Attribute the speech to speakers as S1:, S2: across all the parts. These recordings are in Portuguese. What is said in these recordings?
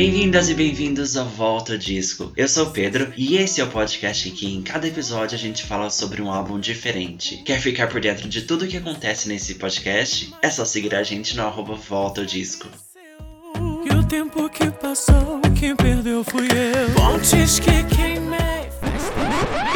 S1: Bem-vindas e bem-vindos ao Volta Disco. Eu sou o Pedro e esse é o podcast que em cada episódio a gente fala sobre um álbum diferente. Quer ficar por dentro de tudo o que acontece nesse podcast? É só seguir a gente no arroba Volta Disco.
S2: E o tempo que passou, quem perdeu fui eu. Pontes que queimei.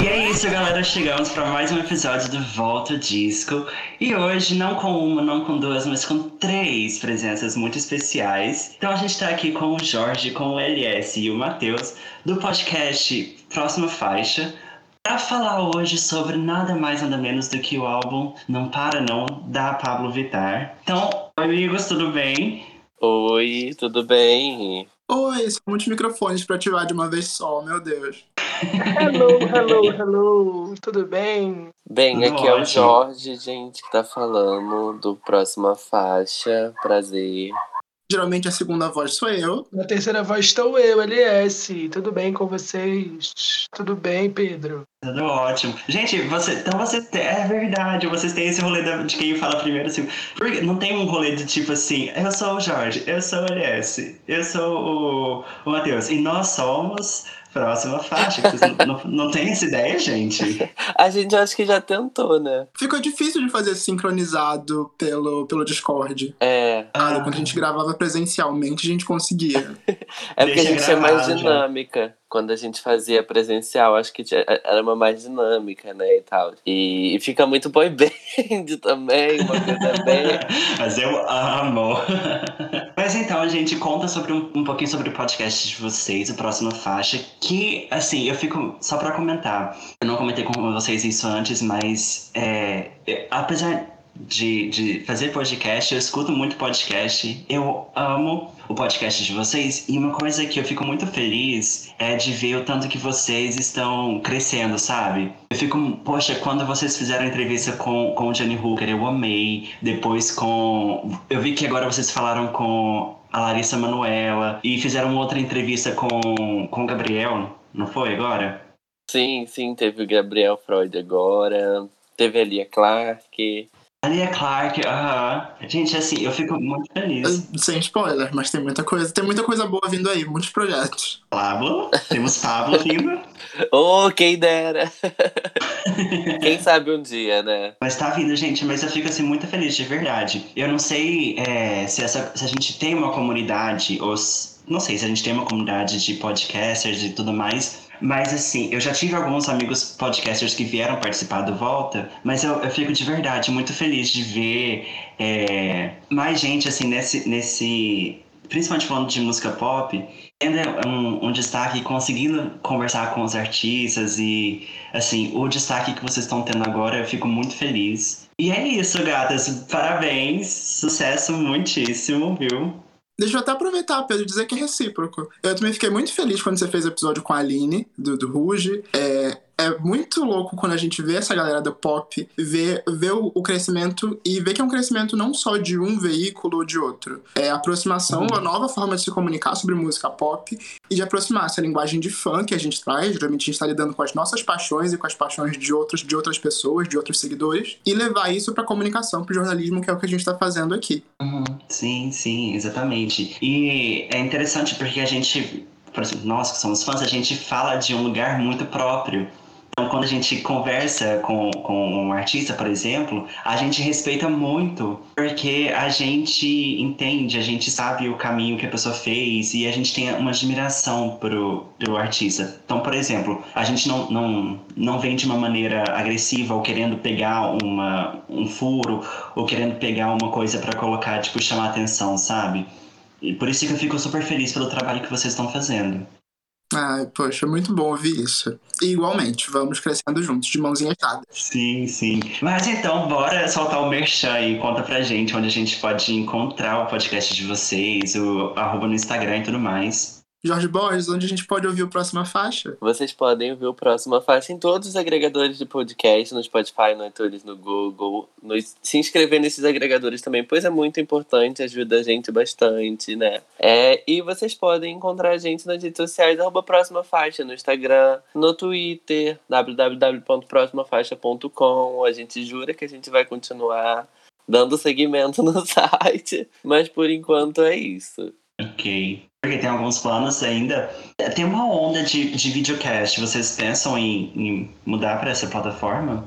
S1: E é isso, galera. Chegamos para mais um episódio do Volta Disco. E hoje, não com uma, não com duas, mas com três presenças muito especiais. Então a gente tá aqui com o Jorge, com o LS e o Matheus, do podcast Próxima Faixa. Para falar hoje sobre nada mais nada menos do que o álbum Não Para Não, da Pablo Vittar. Então, oi amigos, tudo bem?
S3: Oi, tudo bem?
S4: Oi, são muitos microfones para ativar de uma vez só, meu Deus.
S5: Hello, hello, hello, tudo bem?
S3: Bem,
S1: Tudo
S3: aqui é o. Jorge, gente, que tá falando do Próxima Faixa. Prazer.
S4: Geralmente a segunda voz sou eu.
S5: Na terceira voz estou eu, LS. Tudo bem com vocês? Tudo bem, Pedro?
S1: Tudo ótimo. Gente, você, então você tem, é verdade, vocês têm esse rolê de quem fala primeiro assim. Porque não tem um rolê de tipo assim, eu sou o Jorge, eu sou o LS, eu sou o, o Matheus, e nós somos próxima faixa. Vocês não, não, não tem essa ideia, gente?
S3: A gente acho que já tentou, né?
S4: Ficou difícil de fazer sincronizado pelo, pelo Discord.
S3: É.
S4: Ah, quando a gente gravava presencialmente, a gente conseguia.
S3: É porque
S1: Deixa
S3: a gente é mais
S1: gravado já.
S3: dinâmica. Quando a gente fazia presencial, acho que tinha- era uma mais dinâmica, né? E tal. E, e fica muito boy band também, uma coisa bem.
S1: Mas eu amo. Mas então, gente conta sobre um, um pouquinho sobre o podcast de vocês, o próximo faixa, que, assim, eu fico, só pra comentar, eu não comentei com vocês isso antes, mas é, apesar de, de fazer podcast, eu escuto muito podcast, eu amo o podcast de vocês, e uma coisa que eu fico muito feliz é de ver o tanto que vocês estão crescendo, sabe? Eu fico, poxa, quando vocês fizeram a entrevista com, com o Johnny Hooker, eu amei. Depois com. Eu vi que agora vocês falaram com a Larissa Manuela e fizeram outra entrevista com, com o Gabriel, não foi agora?
S3: Sim, sim, teve o Gabriel Freud agora. Teve a Lia Clark.
S1: A Lia Clark, aham. Gente, assim, eu fico muito feliz.
S4: Sem spoiler, mas tem muita coisa. Tem muita coisa boa vindo aí, muitos projetos.
S1: Pablo, temos Pablo vindo.
S3: Oh, quem dera! quem sabe um dia, né?
S1: Mas tá vindo, gente, mas eu fico assim muito feliz, de verdade. Eu não sei é, se, essa, se a gente tem uma comunidade, ou não sei se a gente tem uma comunidade de podcasters e tudo mais. Mas assim, eu já tive alguns amigos podcasters que vieram participar do Volta, mas eu, eu fico de verdade muito feliz de ver é, mais gente assim nesse, nesse. Principalmente falando de música pop, tendo um, um destaque, conseguindo conversar com os artistas e assim, o destaque que vocês estão tendo agora, eu fico muito feliz. E é isso, gatas. Parabéns. Sucesso muitíssimo, viu?
S4: Deixa eu até aproveitar, Pedro, e dizer que é recíproco. Eu também fiquei muito feliz quando você fez o episódio com a Aline, do, do Ruge. É, é muito louco quando a gente vê essa galera do pop, vê, vê o, crescimento e vê que é um crescimento não só de um veículo ou de outro. É aproximação,
S1: Uhum.
S4: a nova forma de se comunicar sobre música pop e de aproximar essa linguagem de fã que a gente traz. Geralmente a gente está lidando com as nossas paixões e com as paixões de, outros, de outras pessoas, de outros seguidores, e levar isso para comunicação, para jornalismo, que é o que a gente está fazendo aqui.
S1: Uhum. Sim, sim, exatamente. E é interessante porque a gente, por exemplo, nós que somos fãs, a gente fala de um lugar muito próprio. Então, quando a gente conversa com, com um artista, por exemplo, a gente respeita muito, porque a gente entende, a gente sabe o caminho que a pessoa fez e a gente tem uma admiração pro, pro artista. Então, por exemplo, a gente não, não, não vem de uma maneira agressiva ou querendo pegar uma, um furo ou querendo pegar uma coisa pra colocar, tipo, chamar atenção, sabe? E por isso que eu fico super feliz pelo trabalho que vocês estão fazendo.
S4: Ai, poxa, muito bom ouvir isso. E igualmente, vamos crescendo juntos, de mãozinhas dadas.
S1: Sim, sim. Mas então, bora soltar o merchan e conta pra gente onde a gente pode encontrar o podcast de vocês, o arroba no Instagram e tudo mais.
S4: Jorge Borges, onde a gente pode ouvir o próxima faixa?
S3: Vocês podem ouvir o próximo faixa em todos os agregadores de podcast, no Spotify, no iTunes, no Google. No, se inscrever nesses agregadores também, pois é muito importante, ajuda a gente bastante, né? É, e vocês podem encontrar a gente nas redes sociais, arroba próxima faixa, no Instagram, no Twitter, www.proximafaixa.com. A gente jura que a gente vai continuar dando seguimento no site, mas por enquanto é isso.
S1: Ok. Porque tem alguns planos ainda. Tem uma onda de, de videocast. Vocês pensam em, em mudar para essa plataforma?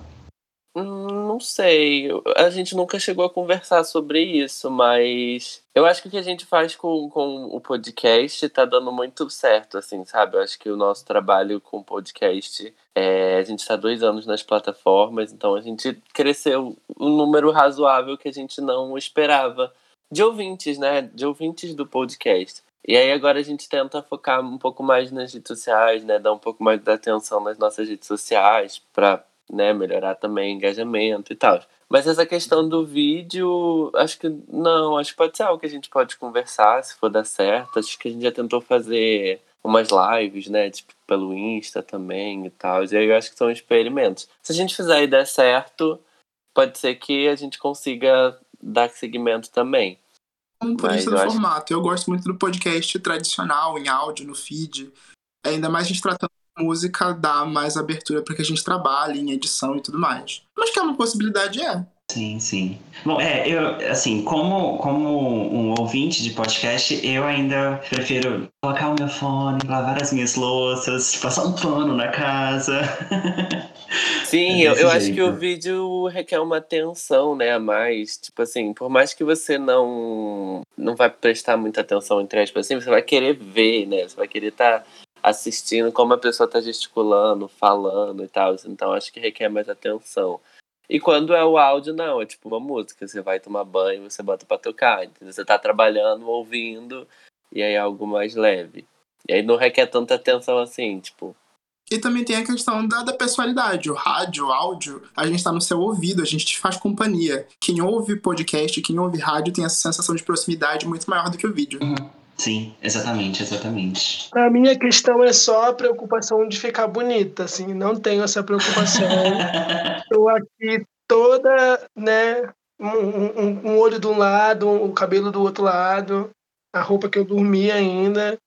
S3: Hum, não sei. A gente nunca chegou a conversar sobre isso, mas eu acho que o que a gente faz com, com o podcast tá dando muito certo, assim, sabe? Eu acho que o nosso trabalho com podcast é. A gente está dois anos nas plataformas, então a gente cresceu um número razoável que a gente não esperava de ouvintes, né? De ouvintes do podcast. E aí agora a gente tenta focar um pouco mais nas redes sociais, né? Dar um pouco mais de atenção nas nossas redes sociais para né, melhorar também engajamento e tal. Mas essa questão do vídeo, acho que não, acho que pode ser algo que a gente pode conversar se for dar certo. Acho que a gente já tentou fazer umas lives, né, tipo, pelo Insta também e tal. E aí eu acho que são experimentos. Se a gente fizer e der certo, pode ser que a gente consiga dar segmento também.
S4: Um purista do formato. Eu gosto muito do podcast tradicional, em áudio, no feed. Ainda mais a gente tratando música dá mais abertura para que a gente trabalhe em edição e tudo mais. Mas que é uma possibilidade, é.
S1: Sim, sim. Bom, é, eu, assim, como, como um ouvinte de podcast, eu ainda prefiro colocar o meu fone, lavar as minhas louças, passar um pano na casa.
S3: Sim, é eu, eu acho que o vídeo requer uma atenção, né, a mais. Tipo assim, por mais que você não não vai prestar muita atenção entre aspas, assim, você vai querer ver, né? Você vai querer estar tá assistindo como a pessoa está gesticulando, falando e tal. Então acho que requer mais atenção. E quando é o áudio, não, é tipo uma música. Você vai tomar banho, você bota pra tocar. Entendeu? Você tá trabalhando, ouvindo, e aí é algo mais leve. E aí não requer tanta atenção assim, tipo.
S4: E também tem a questão da, da pessoalidade. O rádio, o áudio, a gente tá no seu ouvido, a gente te faz companhia. Quem ouve podcast, quem ouve rádio tem essa sensação de proximidade muito maior do que o vídeo.
S1: Uhum. Sim, exatamente, exatamente.
S5: A minha questão é só a preocupação de ficar bonita, assim, não tenho essa preocupação. Estou aqui toda, né, um, um, um, olho de um lado, o um cabelo do outro lado, a roupa que eu dormi ainda.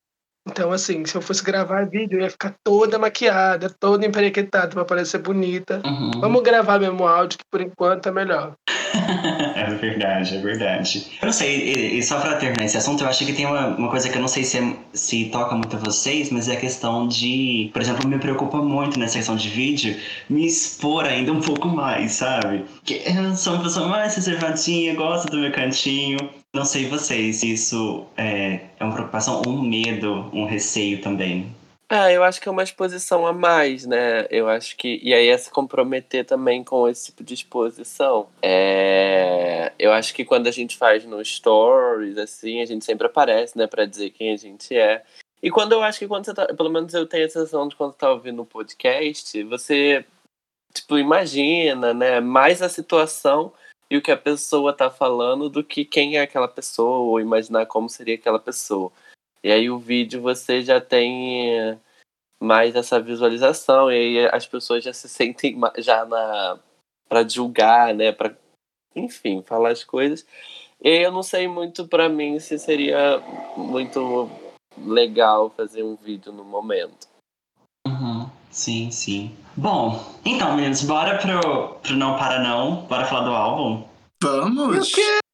S5: Então, assim, se eu fosse gravar vídeo, eu ia ficar toda maquiada, toda emperequetada para parecer bonita.
S1: Uhum.
S5: Vamos gravar mesmo áudio, que por enquanto é melhor.
S1: é verdade, é verdade. Eu não sei, e, e só pra terminar esse assunto, eu acho que tem uma, uma coisa que eu não sei se, é, se toca muito a vocês, mas é a questão de, por exemplo, me preocupa muito nessa questão de vídeo, me expor ainda um pouco mais, sabe? Que eu sou uma pessoa mais reservadinha, gosto do meu cantinho. Não sei vocês isso é, é uma preocupação, um medo, um receio também.
S3: Ah, eu acho que é uma exposição a mais, né? Eu acho que. E aí é se comprometer também com esse tipo de exposição. É... Eu acho que quando a gente faz no stories, assim, a gente sempre aparece, né, pra dizer quem a gente é. E quando eu acho que quando você tá. Pelo menos eu tenho a sensação de quando tá ouvindo o podcast, você, tipo, imagina, né, mais a situação e o que a pessoa tá falando do que quem é aquela pessoa, ou imaginar como seria aquela pessoa. E aí o vídeo você já tem mais essa visualização e aí as pessoas já se sentem já na para julgar, né, para enfim, falar as coisas. E eu não sei muito para mim se seria muito legal fazer um vídeo no momento.
S1: Uhum. Sim, sim. Bom, então, meninos, bora pro, pro Não Para Não. Bora falar do álbum?
S4: Vamos!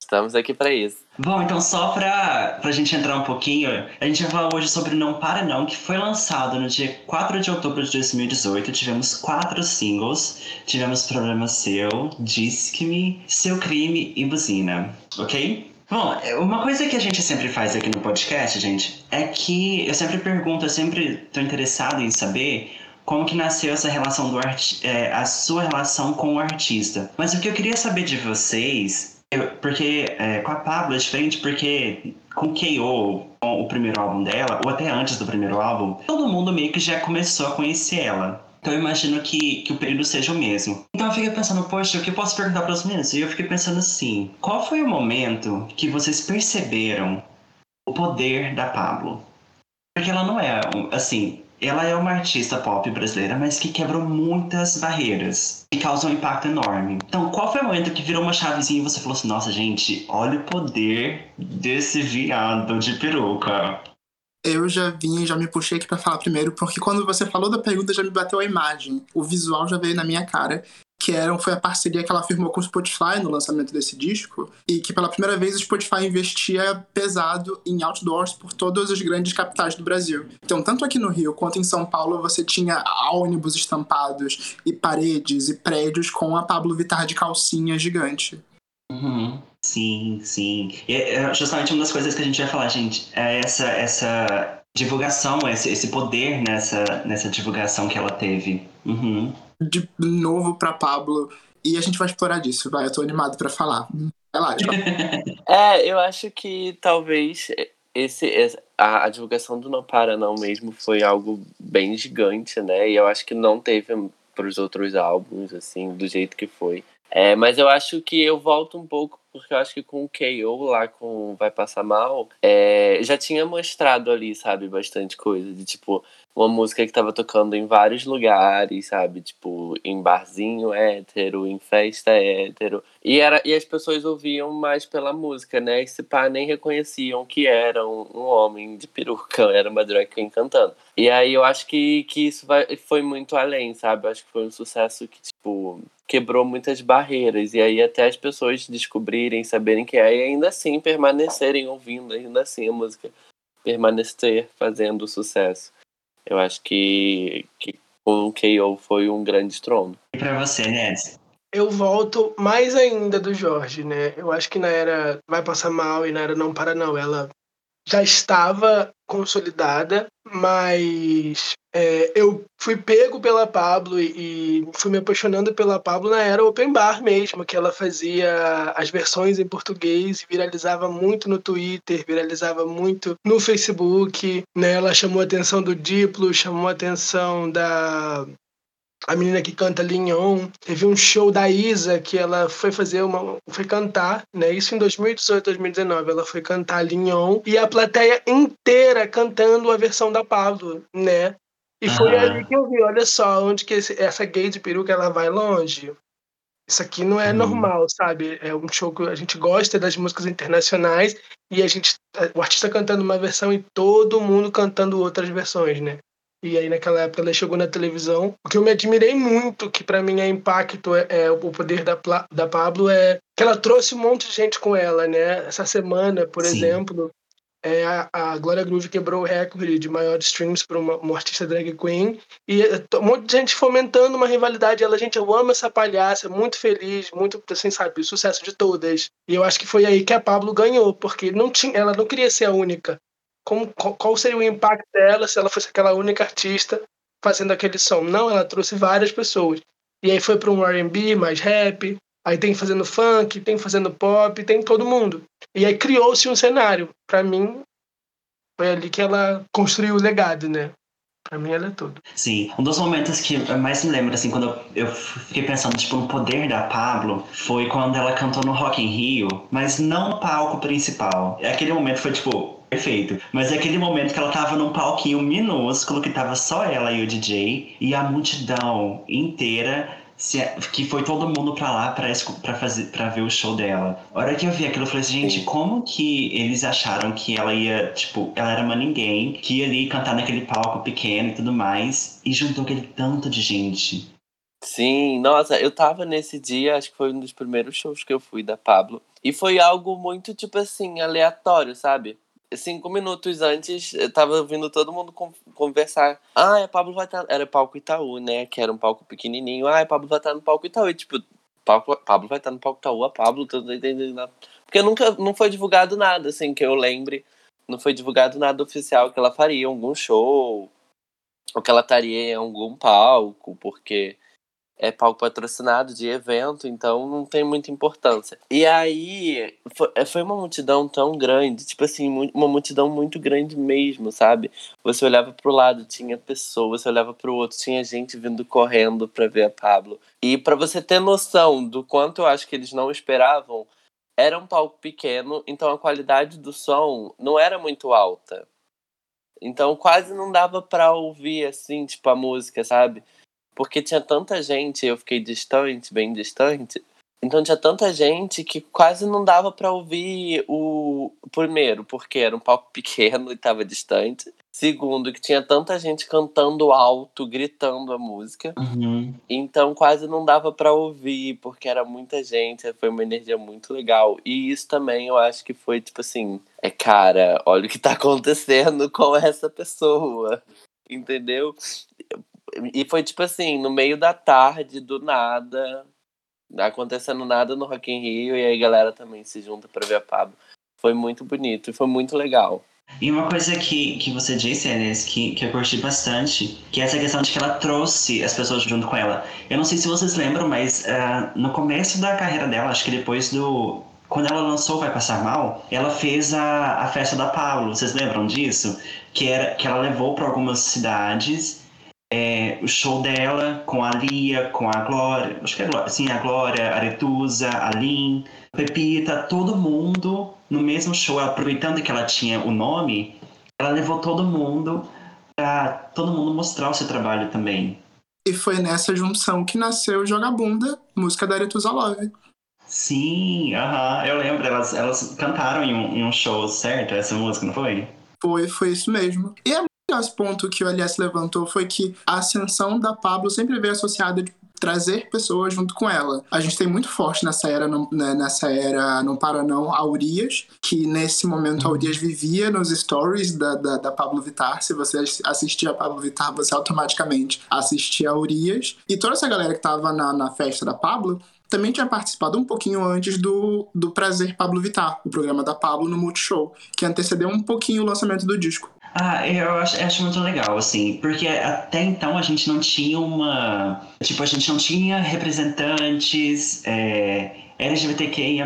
S3: Estamos aqui para isso.
S1: Bom, então só pra, pra gente entrar um pouquinho, a gente vai falar hoje sobre Não Para Não, que foi lançado no dia 4 de outubro de 2018. Tivemos quatro singles. Tivemos Problema Seu, Disque-me, Seu Crime e Buzina, ok? Bom, uma coisa que a gente sempre faz aqui no podcast, gente, é que eu sempre pergunto, eu sempre tô interessado em saber como que nasceu essa relação do. É, a sua relação com o artista. Mas o que eu queria saber de vocês porque é, com a Pablo é diferente porque com K.O., com o primeiro álbum dela, ou até antes do primeiro álbum, todo mundo meio que já começou a conhecer ela. Então eu imagino que, que o período seja o mesmo. Então eu fiquei pensando, poxa, o que eu posso perguntar para os meninos? E eu fiquei pensando assim, qual foi o momento que vocês perceberam o poder da Pablo? Porque ela não é, assim, ela é uma artista pop brasileira, mas que quebrou muitas barreiras e causa um impacto enorme. Então, qual foi o momento que virou uma chavezinha e você falou assim: nossa, gente, olha o poder desse viado de peruca?
S4: Eu já vim, já me puxei aqui para falar primeiro, porque quando você falou da pergunta já me bateu a imagem. O visual já veio na minha cara. Que eram, foi a parceria que ela firmou com o Spotify no lançamento desse disco, e que pela primeira vez o Spotify investia pesado em outdoors por todas as grandes capitais do Brasil. Então, tanto aqui no Rio quanto em São Paulo, você tinha ônibus estampados e paredes e prédios com a Pablo Vittar de calcinha gigante.
S1: Uhum. Sim, sim. E é justamente uma das coisas que a gente vai falar, gente, é essa, essa divulgação, esse, esse poder nessa, nessa divulgação que ela teve. Uhum.
S4: De novo pra Pablo. E a gente vai explorar disso, vai. Eu tô animado para falar. Vai lá,
S3: É, eu acho que talvez esse, a, a divulgação do Não Para Não mesmo foi algo bem gigante, né? E eu acho que não teve pros outros álbuns, assim, do jeito que foi. É, mas eu acho que eu volto um pouco, porque eu acho que com o KO lá, com Vai Passar Mal, é, já tinha mostrado ali, sabe, bastante coisa. De tipo, uma música que tava tocando em vários lugares, sabe? Tipo, em barzinho hétero, em festa hétero. E, era, e as pessoas ouviam mais pela música, né? E se pá, nem reconheciam que era um, um homem de peruca, era uma drag queen cantando. E aí eu acho que, que isso vai, foi muito além, sabe? Eu acho que foi um sucesso que, tipo, quebrou muitas barreiras. E aí até as pessoas descobrirem, saberem que é, e ainda assim permanecerem ouvindo, ainda assim a música permanecer fazendo sucesso. Eu acho que, que com o KO foi um grande estrondo.
S1: E pra você, Ness?
S5: Eu volto mais ainda do Jorge, né? Eu acho que na era Vai Passar Mal e na era Não Para Não, ela já estava consolidada, mas é, eu fui pego pela Pablo e, e, fui me apaixonando pela Pablo na era Open Bar mesmo, que ela fazia as versões em português viralizava muito no Twitter, viralizava muito no Facebook, né? Ela chamou a atenção do Diplo, chamou a atenção da a menina que canta Lignon. Teve um show da Isa que ela foi fazer uma. foi cantar, né? Isso em 2018, 2019. Ela foi cantar Lignon e a plateia inteira cantando a versão da Pablo, né? E foi ali que eu vi, olha só, onde que esse, essa gay de peruca ela vai longe. Isso aqui não é hum. normal, sabe? É um show que a gente gosta das músicas internacionais e a gente, o artista cantando uma versão e todo mundo cantando outras versões, né? E aí naquela época ela chegou na televisão. O que eu me admirei muito, que para mim é impacto, é, é, o poder da, da Pablo, é que ela trouxe um monte de gente com ela, né? Essa semana, por Sim. exemplo, é, a, a Glória Groove quebrou o recorde de maior streams para uma, uma, artista drag queen. E é, um monte de gente fomentando uma rivalidade. Ela, gente, eu amo essa palhaça, muito feliz, muito, assim, sabe, sucesso de todas. E eu acho que foi aí que a Pablo ganhou, porque não tinha, ela não queria ser a única como, qual seria o impacto dela se ela fosse aquela única artista fazendo aquele som. Não, ela trouxe várias pessoas. E aí foi para um R&B mais rap, aí tem fazendo funk, tem fazendo pop, tem todo mundo. E aí criou-se um cenário. Para mim, foi ali que ela construiu o legado, né? Pra mim ela é tudo.
S1: Sim, um dos momentos que eu mais me lembro, assim, quando eu fiquei pensando, tipo, no poder da Pablo, foi quando ela cantou no Rock in Rio, mas não no palco principal. Aquele momento foi, tipo, Perfeito. Mas é aquele momento que ela tava num palquinho minúsculo, que tava só ela e o DJ, e a multidão inteira se, que foi todo mundo pra lá pra, pra, fazer, pra ver o show dela. A hora que eu vi aquilo, eu falei assim, gente, como que eles acharam que ela ia, tipo, ela era uma ninguém, que ia ali cantar naquele palco pequeno e tudo mais, e juntou aquele tanto de gente.
S3: Sim, nossa, eu tava nesse dia, acho que foi um dos primeiros shows que eu fui da Pablo. E foi algo muito, tipo assim, aleatório, sabe? Cinco minutos antes, eu tava ouvindo todo mundo conversar. Ah, a Pablo vai estar. Tá... Era palco Itaú, né? Que era um palco pequenininho. Ah, a Pablo vai estar tá no palco Itaú. E, tipo, palco... Pablo vai estar tá no palco Itaú, a Pablo, tudo entendendo. Porque nunca não foi divulgado nada, assim, que eu lembre. Não foi divulgado nada oficial que ela faria algum show. Ou que ela estaria em algum palco, porque é palco patrocinado de evento, então não tem muita importância. E aí foi, é, foi uma multidão tão grande, tipo assim, uma multidão muito grande mesmo, sabe? Você olhava pro lado, tinha pessoas, você olhava pro outro, tinha gente vindo correndo para ver a Pablo. E para você ter noção do quanto eu acho que eles não esperavam, era um palco pequeno, então a qualidade do som não era muito alta. Então quase não dava para ouvir assim, tipo a música, sabe? Porque tinha tanta gente, eu fiquei distante, bem distante. Então tinha tanta gente que quase não dava para ouvir o primeiro, porque era um palco pequeno e estava distante. Segundo, que tinha tanta gente cantando alto, gritando a música.
S1: Uhum.
S3: Então quase não dava pra ouvir, porque era muita gente, foi uma energia muito legal. E isso também eu acho que foi tipo assim, é cara, olha o que tá acontecendo com essa pessoa. Entendeu? E foi tipo assim, no meio da tarde, do nada, acontecendo nada no Rock in Rio, e aí a galera também se junta pra ver a Pablo. Foi muito bonito e foi muito legal.
S1: E uma coisa que, que você disse, Enes, que, que eu curti bastante, que é essa questão de que ela trouxe as pessoas junto com ela. Eu não sei se vocês lembram, mas uh, no começo da carreira dela, acho que depois do. Quando ela lançou Vai Passar Mal, ela fez a, a festa da Pablo. Vocês lembram disso? Que, era, que ela levou para algumas cidades é, o show dela com a Lia, com a Glória, acho que é a Glória, sim, a Glória, a Aretusa, a Lin, Pepita, todo mundo no mesmo show, aproveitando que ela tinha o nome, ela levou todo mundo para todo mundo mostrar o seu trabalho também.
S4: E foi nessa junção que nasceu Joga Bunda, música da Aretusa Love.
S1: Sim, aham, eu lembro, elas, elas cantaram em um, em um show, certo? Essa música, não foi?
S4: Foi, foi isso mesmo. E é outro ponto que o Elias levantou foi que a ascensão da Pablo sempre veio associada de trazer pessoas junto com ela. A gente tem muito forte nessa era, né, nessa era não para não, a Urias, que nesse momento a Urias vivia nos stories da, da, da Pablo Vittar. Se você assistia a Pablo Vittar, você automaticamente assistia a Urias. E toda essa galera que tava na, na festa da Pablo também tinha participado um pouquinho antes do, do Prazer Pablo Vittar, o programa da Pablo no Multishow, que antecedeu um pouquinho o lançamento do disco.
S1: Ah, eu acho, acho muito legal, assim, porque até então a gente não tinha uma. Tipo, a gente não tinha representantes é, LGBTQIA,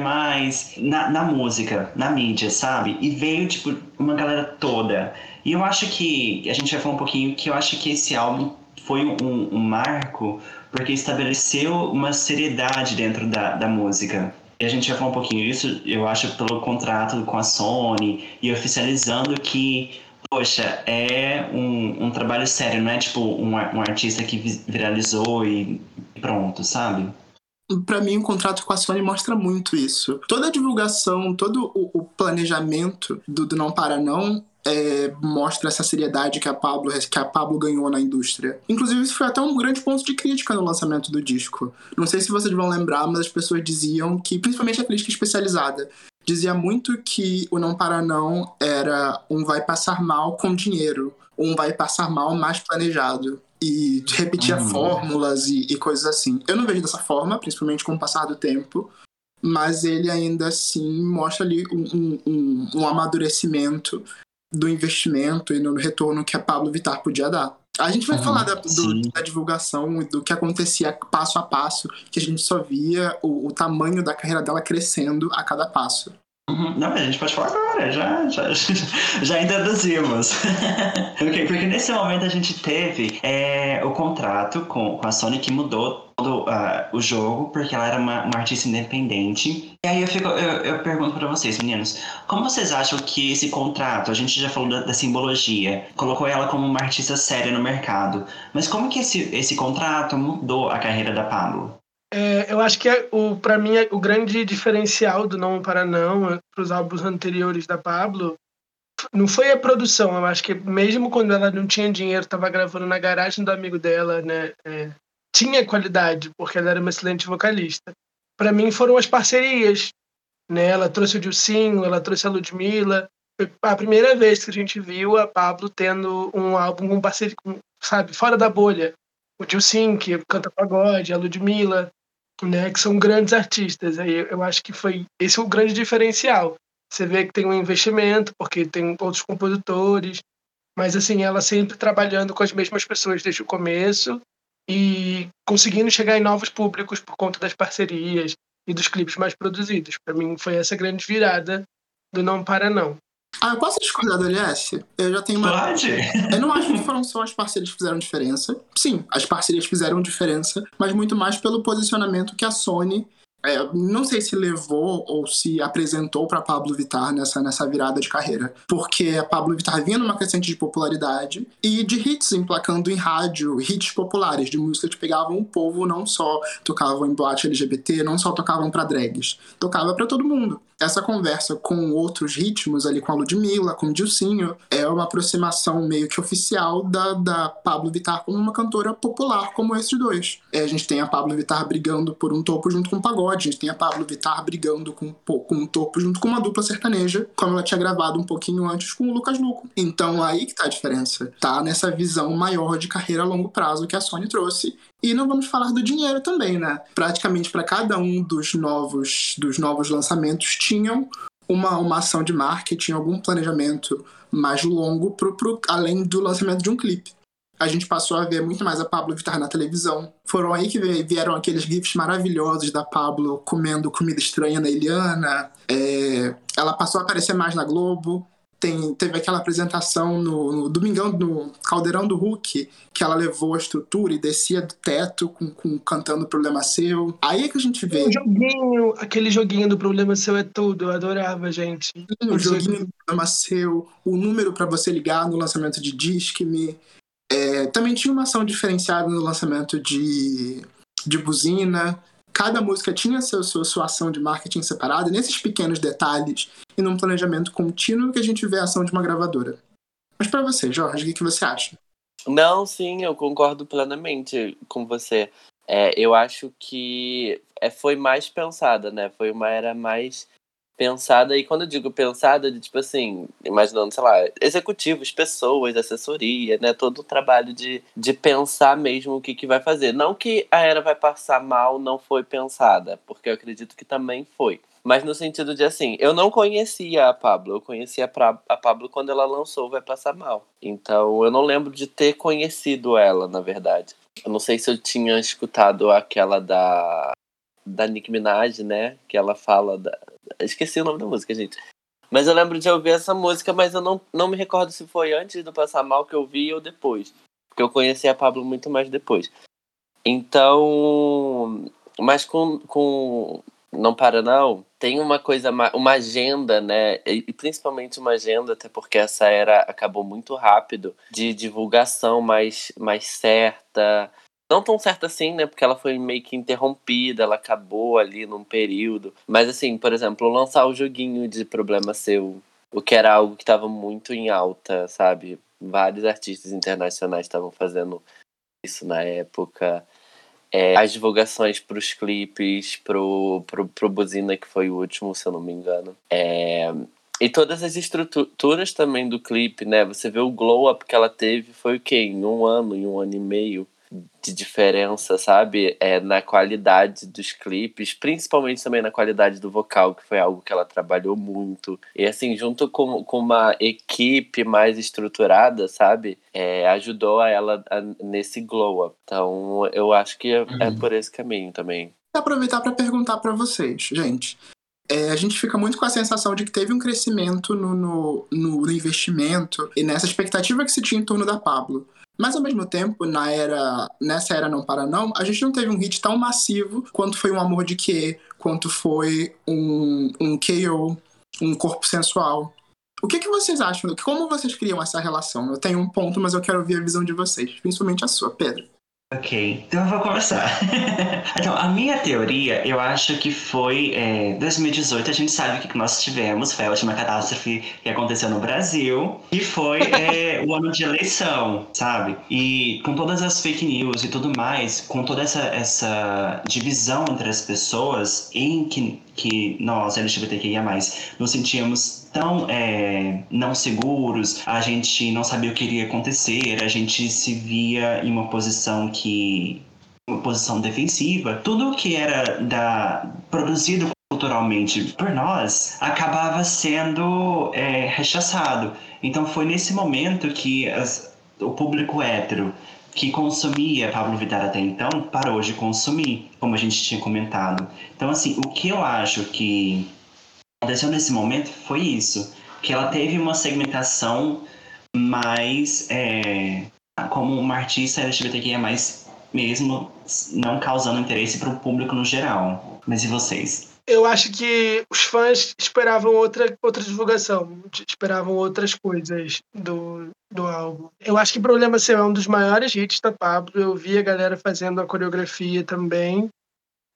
S1: na, na música, na mídia, sabe? E veio, tipo, uma galera toda. E eu acho que. A gente vai falar um pouquinho que eu acho que esse álbum foi um, um marco porque estabeleceu uma seriedade dentro da, da música. E a gente vai falar um pouquinho disso, eu acho, pelo contrato com a Sony e oficializando que poxa, é um, um trabalho sério, não é tipo um, um artista que viralizou e pronto, sabe?
S4: Para mim, o contrato com a Sony mostra muito isso. Toda a divulgação, todo o, o planejamento do, do Não Para Não é, mostra essa seriedade que a, Pablo, que a Pablo ganhou na indústria. Inclusive, isso foi até um grande ponto de crítica no lançamento do disco. Não sei se vocês vão lembrar, mas as pessoas diziam que, principalmente a crítica especializada, dizia muito que o Não Para Não era um vai passar mal com dinheiro, um vai passar mal mais planejado. E repetia uhum. fórmulas e, e, coisas assim. Eu não vejo dessa forma, principalmente com o passar do tempo, mas ele ainda assim mostra ali um, um, um amadurecimento do investimento e no retorno que a Pablo Vittar podia dar. A gente vai uhum, falar da, do, da, divulgação e do que acontecia passo a passo, que a gente só via o, o tamanho da carreira dela crescendo a cada passo.
S1: Uhum. Não, mas a gente pode falar agora, já, já, já introduzimos. okay, porque nesse momento a gente teve é, o contrato com, com a Sony que mudou todo uh, o jogo, porque ela era uma, uma, artista independente. E aí eu, fico, eu, eu pergunto para vocês, meninos, como vocês acham que esse contrato, a gente já falou da, da, simbologia, colocou ela como uma artista séria no mercado, mas como que esse, esse contrato mudou a carreira da Pablo?
S5: É, eu acho que é, o para mim é o grande diferencial do Não para Não para os álbuns anteriores da Pablo não foi a produção. Eu acho que mesmo quando ela não tinha dinheiro, estava gravando na garagem do amigo dela, né? É, tinha qualidade porque ela era uma excelente vocalista. Para mim foram as parcerias, né? Ela trouxe o Dilcinho, ela trouxe a Ludmilla. Foi a primeira vez que a gente viu a Pablo tendo um álbum com parceria, sabe, fora da bolha. O Dilcinho, que canta pagode, a Ludmilla, né, que são grandes artistas. Aí eu acho que foi esse é o grande diferencial. Você vê que tem um investimento, porque tem outros compositores, mas assim, ela sempre trabalhando com as mesmas pessoas desde o começo e conseguindo chegar em novos públicos por conta das parcerias e dos clipes mais produzidos. Para mim foi essa grande virada do Não Para Não.
S4: Ah, eu posso discordar do LS? Eu já tenho uma.
S1: Pode.
S4: Eu não acho que foram só as parcerias que fizeram diferença. Sim, as parcerias fizeram diferença, mas muito mais pelo posicionamento que a Sony é, não sei se levou ou se apresentou para Pablo Vittar nessa, nessa virada de carreira, porque a Pablo Vittar vinha numa crescente de popularidade e de hits emplacando em rádio, hits populares de músicas que pegavam o povo, não só tocavam em boate LGBT, não só tocavam para drags, tocava para todo mundo essa conversa com outros ritmos ali, com a Ludmilla, com o Dilcinho, é uma aproximação meio que oficial da, da Pablo Vittar como uma cantora popular, como esses dois. É, a gente tem a Pablo Vittar brigando por um topo junto com o a gente tem a Pablo Vittar brigando com, com um topo junto com uma dupla sertaneja, como ela tinha gravado um pouquinho antes com o Lucas Luco. Então aí que tá a diferença. Tá nessa visão maior de carreira a longo prazo que a Sony trouxe e não vamos falar do dinheiro também, né? Praticamente para cada um dos novos, dos novos lançamentos tinham uma, uma ação de marketing, algum planejamento mais longo pro, pro, além do lançamento de um clipe. A gente passou a ver muito mais a Pablo Vittar na televisão. Foram aí que vieram aqueles gifs maravilhosos da Pablo comendo comida estranha na Eliana. É, ela passou a aparecer mais na Globo tem, teve aquela apresentação no, no, Domingão, no Caldeirão do Hulk, que ela levou a estrutura e descia do teto com, com cantando Problema Seu. Aí é que a gente vê.
S5: O joguinho, aquele joguinho do Problema Seu é tudo, eu adorava, gente.
S4: O, o joguinho do Problema Seu, o número para você ligar no lançamento de Disque-me. É, também tinha uma ação diferenciada no lançamento de, de Buzina cada música tinha sua, sua, sua ação de marketing separada, nesses pequenos detalhes e num planejamento contínuo que a gente vê a ação de uma gravadora. Mas para você, Jorge, o que, que você acha?
S3: Não, sim, eu concordo plenamente com você. É, eu acho que é, foi mais pensada, né? Foi uma era mais pensada, e quando eu digo pensada, de tipo assim, imaginando, sei lá, executivos, pessoas, assessoria, né? Todo o trabalho de, de pensar mesmo o que, que vai fazer. Não que a era vai passar mal, não foi pensada, porque eu acredito que também foi. Mas no sentido de assim, eu não conhecia a Pablo, eu conhecia a Pablo quando ela lançou Vai Passar Mal. Então eu não lembro de ter conhecido ela, na verdade. Eu não sei se eu tinha escutado aquela da da Nicki Minaj, né? Que ela fala da, Esqueci o nome da música, gente. Mas eu lembro de ouvir essa música, mas eu não, não me recordo se foi antes do Passar Mal que eu vi ou depois. Porque eu conheci a Pablo muito mais depois. Então. Mas com, com Não Para Não, tem uma coisa, uma agenda, né? E principalmente uma agenda, até porque essa era acabou muito rápido, de divulgação mais, mais certa, não tão certa assim, né? Porque ela foi meio que interrompida, ela acabou ali num período. Mas assim, por exemplo, lançar o joguinho de problema seu, o que era algo que estava muito em alta, sabe? Vários artistas internacionais estavam fazendo isso na época. É, as divulgações para os clipes, pro, pro, pro Buzina, que foi o último, se eu não me engano. É, e todas as estruturas também do clipe, né? Você vê o glow up que ela teve, foi o quê? Em um ano, em um ano e meio de diferença, sabe? É, na qualidade dos clipes, principalmente também na qualidade do vocal, que foi algo que ela trabalhou muito. E assim, junto com, com uma equipe mais estruturada, sabe? É, ajudou a ela a, nesse glow up. Então, eu acho que é, é uhum. é por esse caminho também.
S4: Vou aproveitar para perguntar para vocês, gente. É, a gente fica muito com a sensação de que teve um crescimento no, no, no investimento e nessa expectativa que se tinha em torno da Pablo. Mas ao mesmo tempo, na era, nessa era Não Para Não, a gente não teve um hit tão massivo quanto foi um Amor de Que, quanto foi um, um KO, um Corpo Sensual. O que, que vocês acham? Como vocês criam essa relação? Eu tenho um ponto, mas eu quero ouvir a visão de vocês, principalmente a sua, Pedro.
S1: Ok, então eu vou começar. então, a minha teoria, eu acho que foi é, 2018, a gente sabe que nós tivemos, foi a última catástrofe que aconteceu no Brasil, e foi é, o ano de eleição, sabe? E com todas as fake news e tudo mais, com toda essa, essa divisão entre as pessoas, em que, que nós, LGBTQIA, nos sentíamos tão é, não seguros, a gente não sabia o que iria acontecer, a gente se via em uma posição que uma posição defensiva. Tudo que era da produzido culturalmente por nós acabava sendo é, rechaçado. Então foi nesse momento que as, o público hétero que consumia Pablo Vittar até então parou de consumir, como a gente tinha comentado. Então assim, o que eu acho que aconteceu nesse momento foi isso, que ela teve uma segmentação mais é, como uma artista LGBTQIA+, mesmo não causando interesse para o público no geral. Mas e vocês?
S5: Eu acho que os fãs esperavam outra, outra divulgação, esperavam outras coisas do, do álbum. Eu acho que Problema Seu é um dos maiores hits da Pablo. Eu vi a galera fazendo a coreografia também.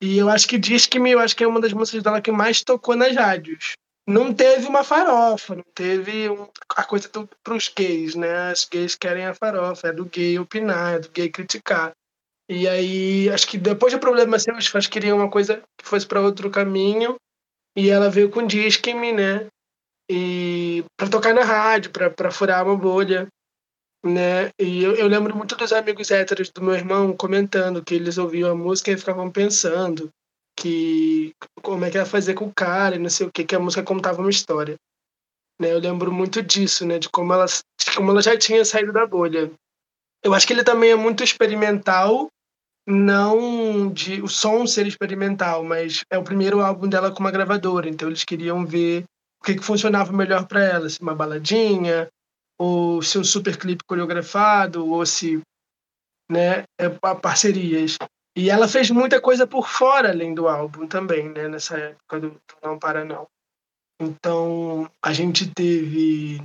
S5: E eu acho que Disque-me, eu acho que é uma das músicas dela que mais tocou nas rádios. Não teve uma farofa, não teve um, a coisa para os gays, né? As gays querem a farofa, é do gay opinar, é do gay criticar. E aí, acho que depois do problema seu, os fãs queriam uma coisa que fosse para outro caminho. E ela veio com Disque-me, né? E para tocar na rádio, para furar uma bolha, né? E eu, eu lembro muito dos amigos héteros do meu irmão comentando que eles ouviam a música e ficavam pensando que como é que ia fazer com o cara e não sei o que, que a música contava uma história. Né? Eu lembro muito disso, né? De como ela, de como ela já tinha saído da bolha. Eu acho que ele também é muito experimental não de o som ser experimental, mas é o primeiro álbum dela com uma gravadora, então eles queriam ver o que, que funcionava melhor para ela, se uma baladinha, ou se um super clipe coreografado, ou se né, é, parcerias. E ela fez muita coisa por fora além do álbum também, né, nessa época do, do Não Para Não. Então, a gente teve.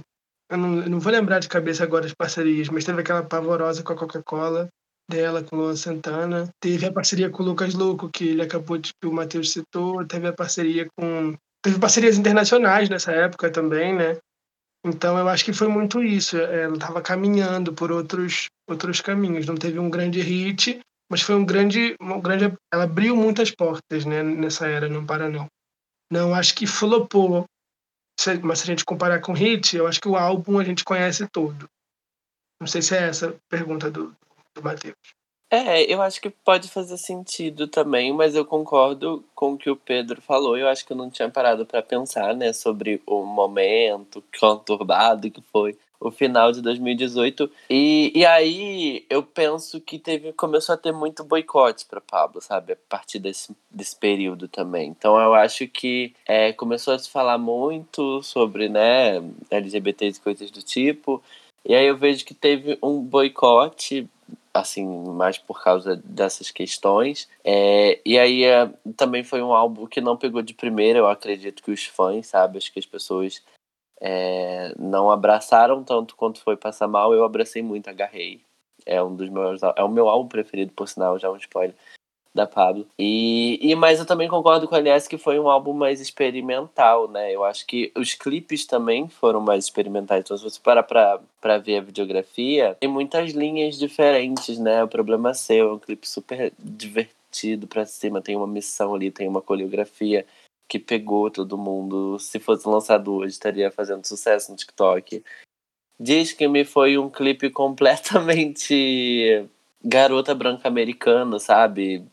S5: Eu não, eu não vou lembrar de cabeça agora as parcerias, mas teve aquela pavorosa com a Coca-Cola, dela com Luan Santana. Teve a parceria com o Lucas Louco, que ele acabou de que o Matheus citou. Teve a parceria com. Teve parcerias internacionais nessa época também, né? Então eu acho que foi muito isso. Ela estava caminhando por outros outros caminhos. Não teve um grande hit, mas foi um grande, um grande. Ela abriu muitas portas, né? Nessa era, não para não. Não acho que flopou. Mas se a gente comparar com hit, eu acho que o álbum a gente conhece todo. Não sei se é essa a pergunta do, do Matheus.
S3: É, eu acho que pode fazer sentido também, mas eu concordo com o que o Pedro falou. Eu acho que eu não tinha parado para pensar, né, sobre o momento conturbado que foi o final de 2018. E, e aí eu penso que teve começou a ter muito boicote para Pablo, sabe? A partir desse, desse período também. Então eu acho que é, começou a se falar muito sobre né, LGBTs e coisas do tipo. E aí eu vejo que teve um boicote assim, mais por causa dessas questões. É, e aí é, também foi um álbum que não pegou de primeira, eu acredito que os fãs, sabe? Acho que as pessoas é, não abraçaram tanto quanto foi Passar Mal, eu abracei muito, agarrei. É um dos meus. É o meu álbum preferido, por sinal, já um spoiler da Pablo. E, e mas eu também concordo com a Aliás que foi um álbum mais experimental, né? Eu acho que os clipes também foram mais experimentais. Então, se você parar pra, pra ver a videografia, tem muitas linhas diferentes, né? O problema é seu, é um clipe super divertido pra cima, tem uma missão ali, tem uma coreografia que pegou todo mundo. Se fosse lançado hoje, estaria fazendo sucesso no TikTok. Diz que me foi um clipe completamente garota branca americana, sabe?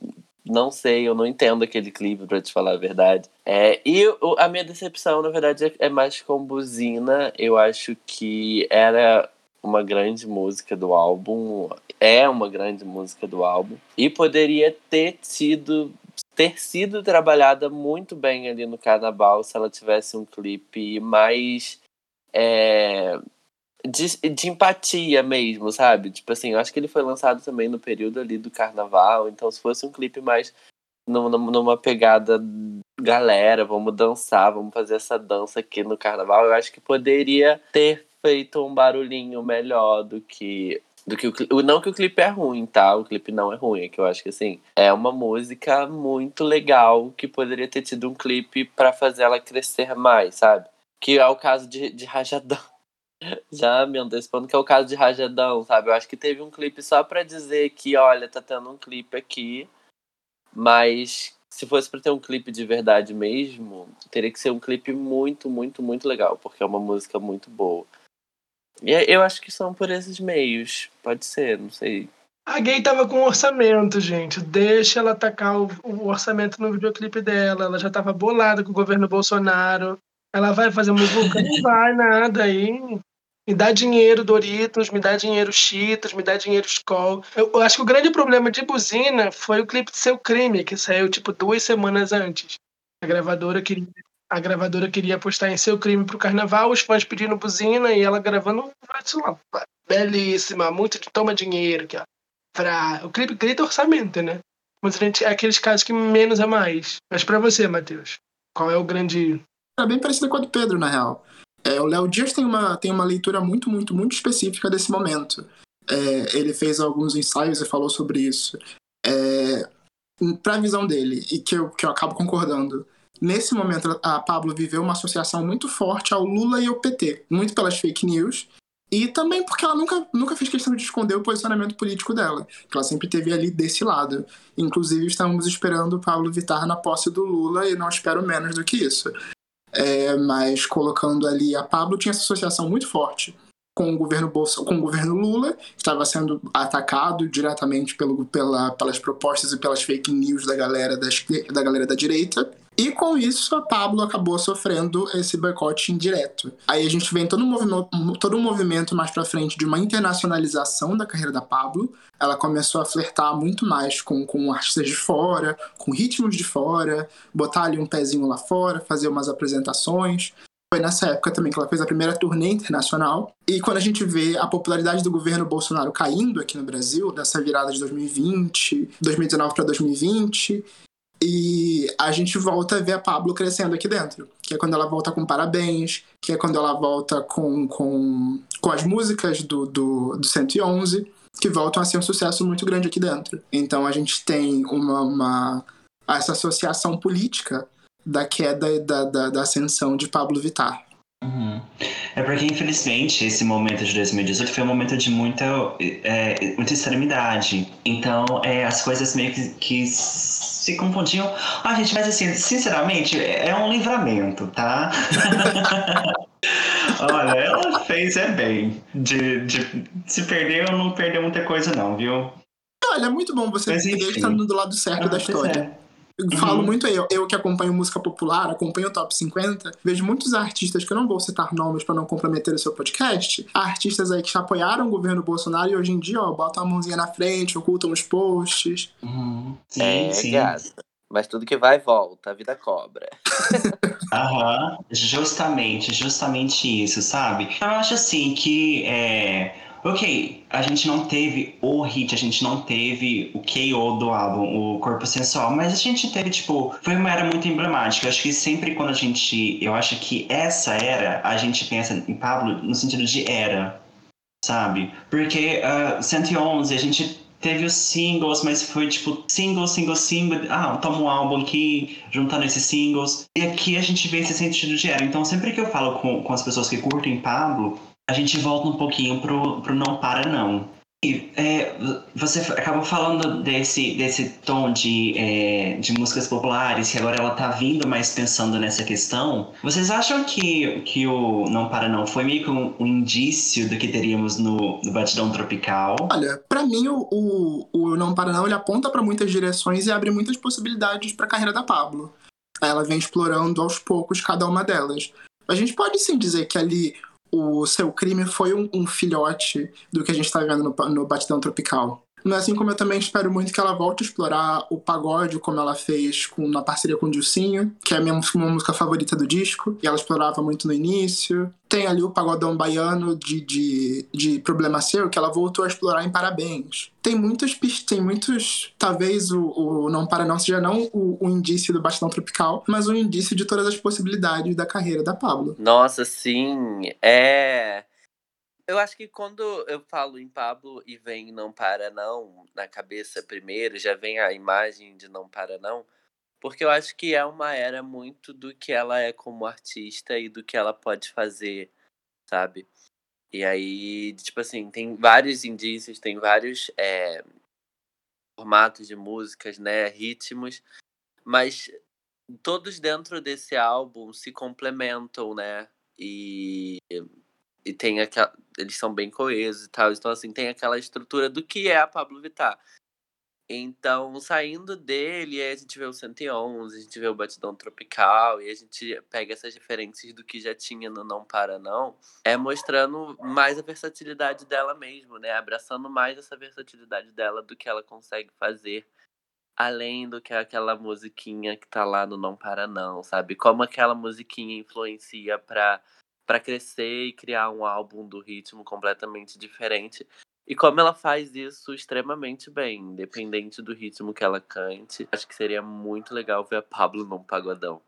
S3: Não sei, eu não entendo aquele clipe, pra te falar a verdade. É, e a minha decepção, na verdade, é mais com Buzina. Eu acho que era uma grande música do álbum, é uma grande música do álbum, e poderia ter sido ter sido trabalhada muito bem ali no carnaval se ela tivesse um clipe mais é, de, de empatia mesmo, sabe? Tipo assim, eu acho que ele foi lançado também no período ali do carnaval, então se fosse um clipe mais numa, numa pegada galera, vamos dançar, vamos fazer essa dança aqui no carnaval, eu acho que poderia ter feito um barulhinho melhor do que do que o não que o clipe é ruim, tá? O clipe não é ruim, é que eu acho que assim, é uma música muito legal que poderia ter tido um clipe para fazer ela crescer mais, sabe? Que é o caso de, de Rajadão. Já me antecipando que é o caso de Rajadão, sabe? Eu acho que teve um clipe só pra dizer que, olha, tá tendo um clipe aqui, mas se fosse pra ter um clipe de verdade mesmo, teria que ser um clipe muito, muito, muito legal, porque é uma música muito boa. E eu acho que são por esses meios, pode ser, não sei.
S5: A gay tava com orçamento, gente. Deixa ela atacar o, orçamento no videoclipe dela. Ela já tava bolada com o governo Bolsonaro. Ela vai fazer muvuca? Não vai nada aí. Me dá dinheiro Doritos, me dá dinheiro Cheetos, me dá dinheiro Skol. Eu, eu, acho que o grande problema de Buzina foi o clipe de Seu Crime, que saiu tipo duas semanas antes. A gravadora queria, a gravadora queria apostar em Seu Crime pro carnaval, os fãs pedindo Buzina e ela gravando lá, belíssima, muito de toma dinheiro. Aqui, ó, pra... O clipe grita orçamento, né? Mas a gente, é aqueles casos que menos é mais. Mas pra você, Matheus, qual é o grande.
S4: É bem parecida com a do Pedro, na real. É, o Léo Dias tem uma, tem uma leitura muito, muito, muito específica desse momento. É, ele fez alguns ensaios e falou sobre isso. É, para a visão dele, e que eu, que eu acabo concordando, nesse momento a Pablo viveu uma associação muito forte ao Lula e ao PT, muito pelas fake news, e também porque ela nunca, nunca fez questão de esconder o posicionamento político dela, que ela sempre teve ali desse lado. Inclusive, estamos esperando o Pablo Vittar na posse do Lula e não espero menos do que isso. É, mas colocando ali a Pablo tinha essa associação muito forte com o governo Bolsa, com o governo Lula, estava sendo atacado diretamente pelo, pela, pelas propostas e pelas fake news da galera da, da galera da direita. E com isso, a Pablo acabou sofrendo esse boicote indireto. Aí a gente vê todo um movimento, todo um movimento mais para frente de uma internacionalização da carreira da Pablo. Ela começou a flertar muito mais com, com artistas de fora, com ritmos de fora, botar ali um pezinho lá fora, fazer umas apresentações. Foi nessa época também que ela fez a primeira turnê internacional. E quando a gente vê a popularidade do governo Bolsonaro caindo aqui no Brasil, dessa virada de 2020, 2019 para 2020, e a gente volta a ver a Pablo crescendo aqui dentro. Que é quando ela volta com Parabéns, que é quando ela volta com, com, com as músicas do, do, do 111, que voltam a ser um sucesso muito grande aqui dentro. Então a gente tem uma, uma essa associação política da queda e da, da, da ascensão de Pablo Vittar.
S1: Uhum. É porque, infelizmente, esse momento de 2018 foi um momento de muita, é, muita extremidade. Então, é, as coisas meio que, que se confundiam. Ah, gente, mas assim, sinceramente, é um livramento, tá? Olha, ela fez é bem. De, de, se perdeu, não perdeu muita coisa, não, viu?
S4: Olha, é muito bom você estar do lado certo ah, da história. É. Uhum. falo muito eu, eu que acompanho música popular, acompanho o Top 50, vejo muitos artistas que eu não vou citar nomes para não comprometer o seu podcast, artistas aí que já apoiaram o governo Bolsonaro e hoje em dia, ó, botam a mãozinha na frente, ocultam os posts.
S1: Uhum.
S3: Sim, é, sim. Gata. Mas tudo que vai volta, a vida cobra.
S1: Aham, justamente, justamente isso, sabe? Eu acho assim que é Ok, a gente não teve o hit, a gente não teve o KO do álbum, o Corpo Sensual, mas a gente teve, tipo, foi uma era muito emblemática. Eu acho que sempre quando a gente. Eu acho que essa era, a gente pensa em Pablo no sentido de era, sabe? Porque uh, ah, 111, a gente teve os singles, mas foi tipo single, single, single. Ah, toma um álbum aqui, juntando esses singles. E aqui a gente vê esse sentido de era. Então, sempre que eu falo com, com as pessoas que curtem Pablo, a gente volta um pouquinho pro, pro não para não. E, é, você acabou falando desse, desse tom de, é, de músicas populares, que agora ela tá vindo mais pensando nessa questão. Vocês acham que, que o Não Para Não foi meio que um, um indício do que teríamos no, no Batidão Tropical?
S4: Olha, para mim o, o, o, Não Para Não ele aponta para muitas direções e abre muitas possibilidades para a carreira da Pablo. Ela vem explorando aos poucos cada uma delas. A gente pode sim dizer que ali o seu crime foi um, um filhote do que a gente está vendo no, no Batidão Tropical. Assim como eu também espero muito que ela volte a explorar o pagode, como ela fez com, na parceria com o Dilcinho, que é a minha uma música favorita do disco, e ela explorava muito no início. Tem ali o pagodão baiano de, de, de Problema Seu, que ela voltou a explorar em Parabéns. Tem muitos tem muitos. Talvez o, o Não Para Não seja não o, o indício do Bastão Tropical, mas o indício de todas as possibilidades da carreira da Pablo.
S3: Nossa, sim. É. Eu acho que quando eu falo em Pablo e vem Não Para Não na cabeça primeiro, já vem a imagem de Não Para Não, porque eu acho que é uma era muito do que ela é como artista e do que ela pode fazer, sabe? E aí, tipo assim, tem vários indícios, tem vários é, formatos de músicas, né, ritmos, mas todos dentro desse álbum se complementam, né? E e tem aquela. Eles são bem coesos e tal. Então, assim, tem aquela estrutura do que é a Pablo Vittar. Então, saindo dele, a gente vê o 111, a gente vê o Batidão Tropical, e a gente pega essas referências do que já tinha no Não Para Não, é mostrando mais a versatilidade dela mesmo, né? Abraçando mais essa versatilidade dela do que ela consegue fazer, além do que aquela musiquinha que tá lá no Não Para Não, sabe? Como aquela musiquinha influencia pra para crescer e criar um álbum do ritmo completamente diferente. E como ela faz isso extremamente bem, independente do ritmo que ela cante, acho que seria muito legal ver a Pablo num pagodão.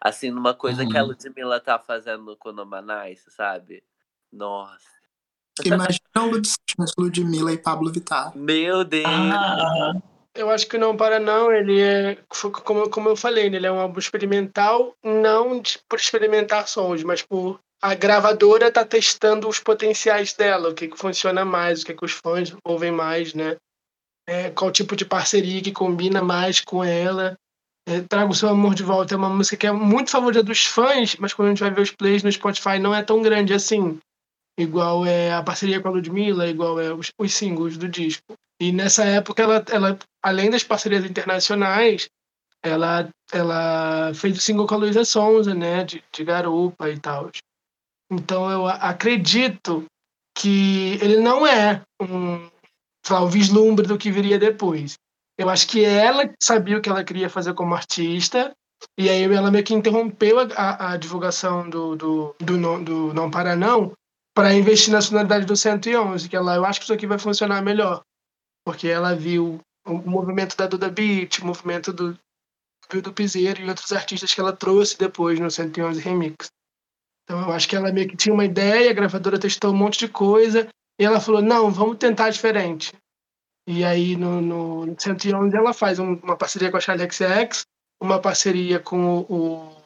S3: Assim, numa coisa
S1: Uhum.
S3: que a Ludmilla tá fazendo com o Nomanice, sabe? Nossa.
S4: Imagina Ludmilla e Pablo Vittar.
S3: Meu Deus!
S1: Ah.
S5: Eu acho que não para não, ele é, como, como eu falei, né, ele é um álbum experimental, não por experimentar sons, mas por a gravadora tá testando os potenciais dela, o que, que funciona mais, o que, que os fãs ouvem mais, né? É, qual tipo de parceria que combina mais com ela. É, Traga o seu amor de volta é uma música que é muito favorita dos fãs, mas quando a gente vai ver os plays no Spotify não é tão grande assim. Igual é a parceria com a Ludmilla, igual é os, os singles do disco. E nessa época, ela, ela, além das parcerias internacionais, ela, ela fez o single com a Luísa Sonza, né? De, de garupa e tal. Então eu acredito que ele não é um, lá, um vislumbre do que viria depois. Eu acho que ela sabia o que ela queria fazer como artista, e aí ela meio que interrompeu a, a, divulgação do, do, do, não, do Não Para Não para investir na sonoridade do 111, que ela, eu acho que isso aqui vai funcionar melhor. Porque ela viu o o movimento da Duda Beat, o movimento do, do Piseiro e outros artistas que ela trouxe depois no 111 Remix. Então eu acho que ela meio que tinha uma ideia, a gravadora testou um monte de coisa, e ela falou, não, vamos tentar diferente. E aí no, no, no 111 ela faz um- uma parceria com a Charlie XX, uma parceria com o, o-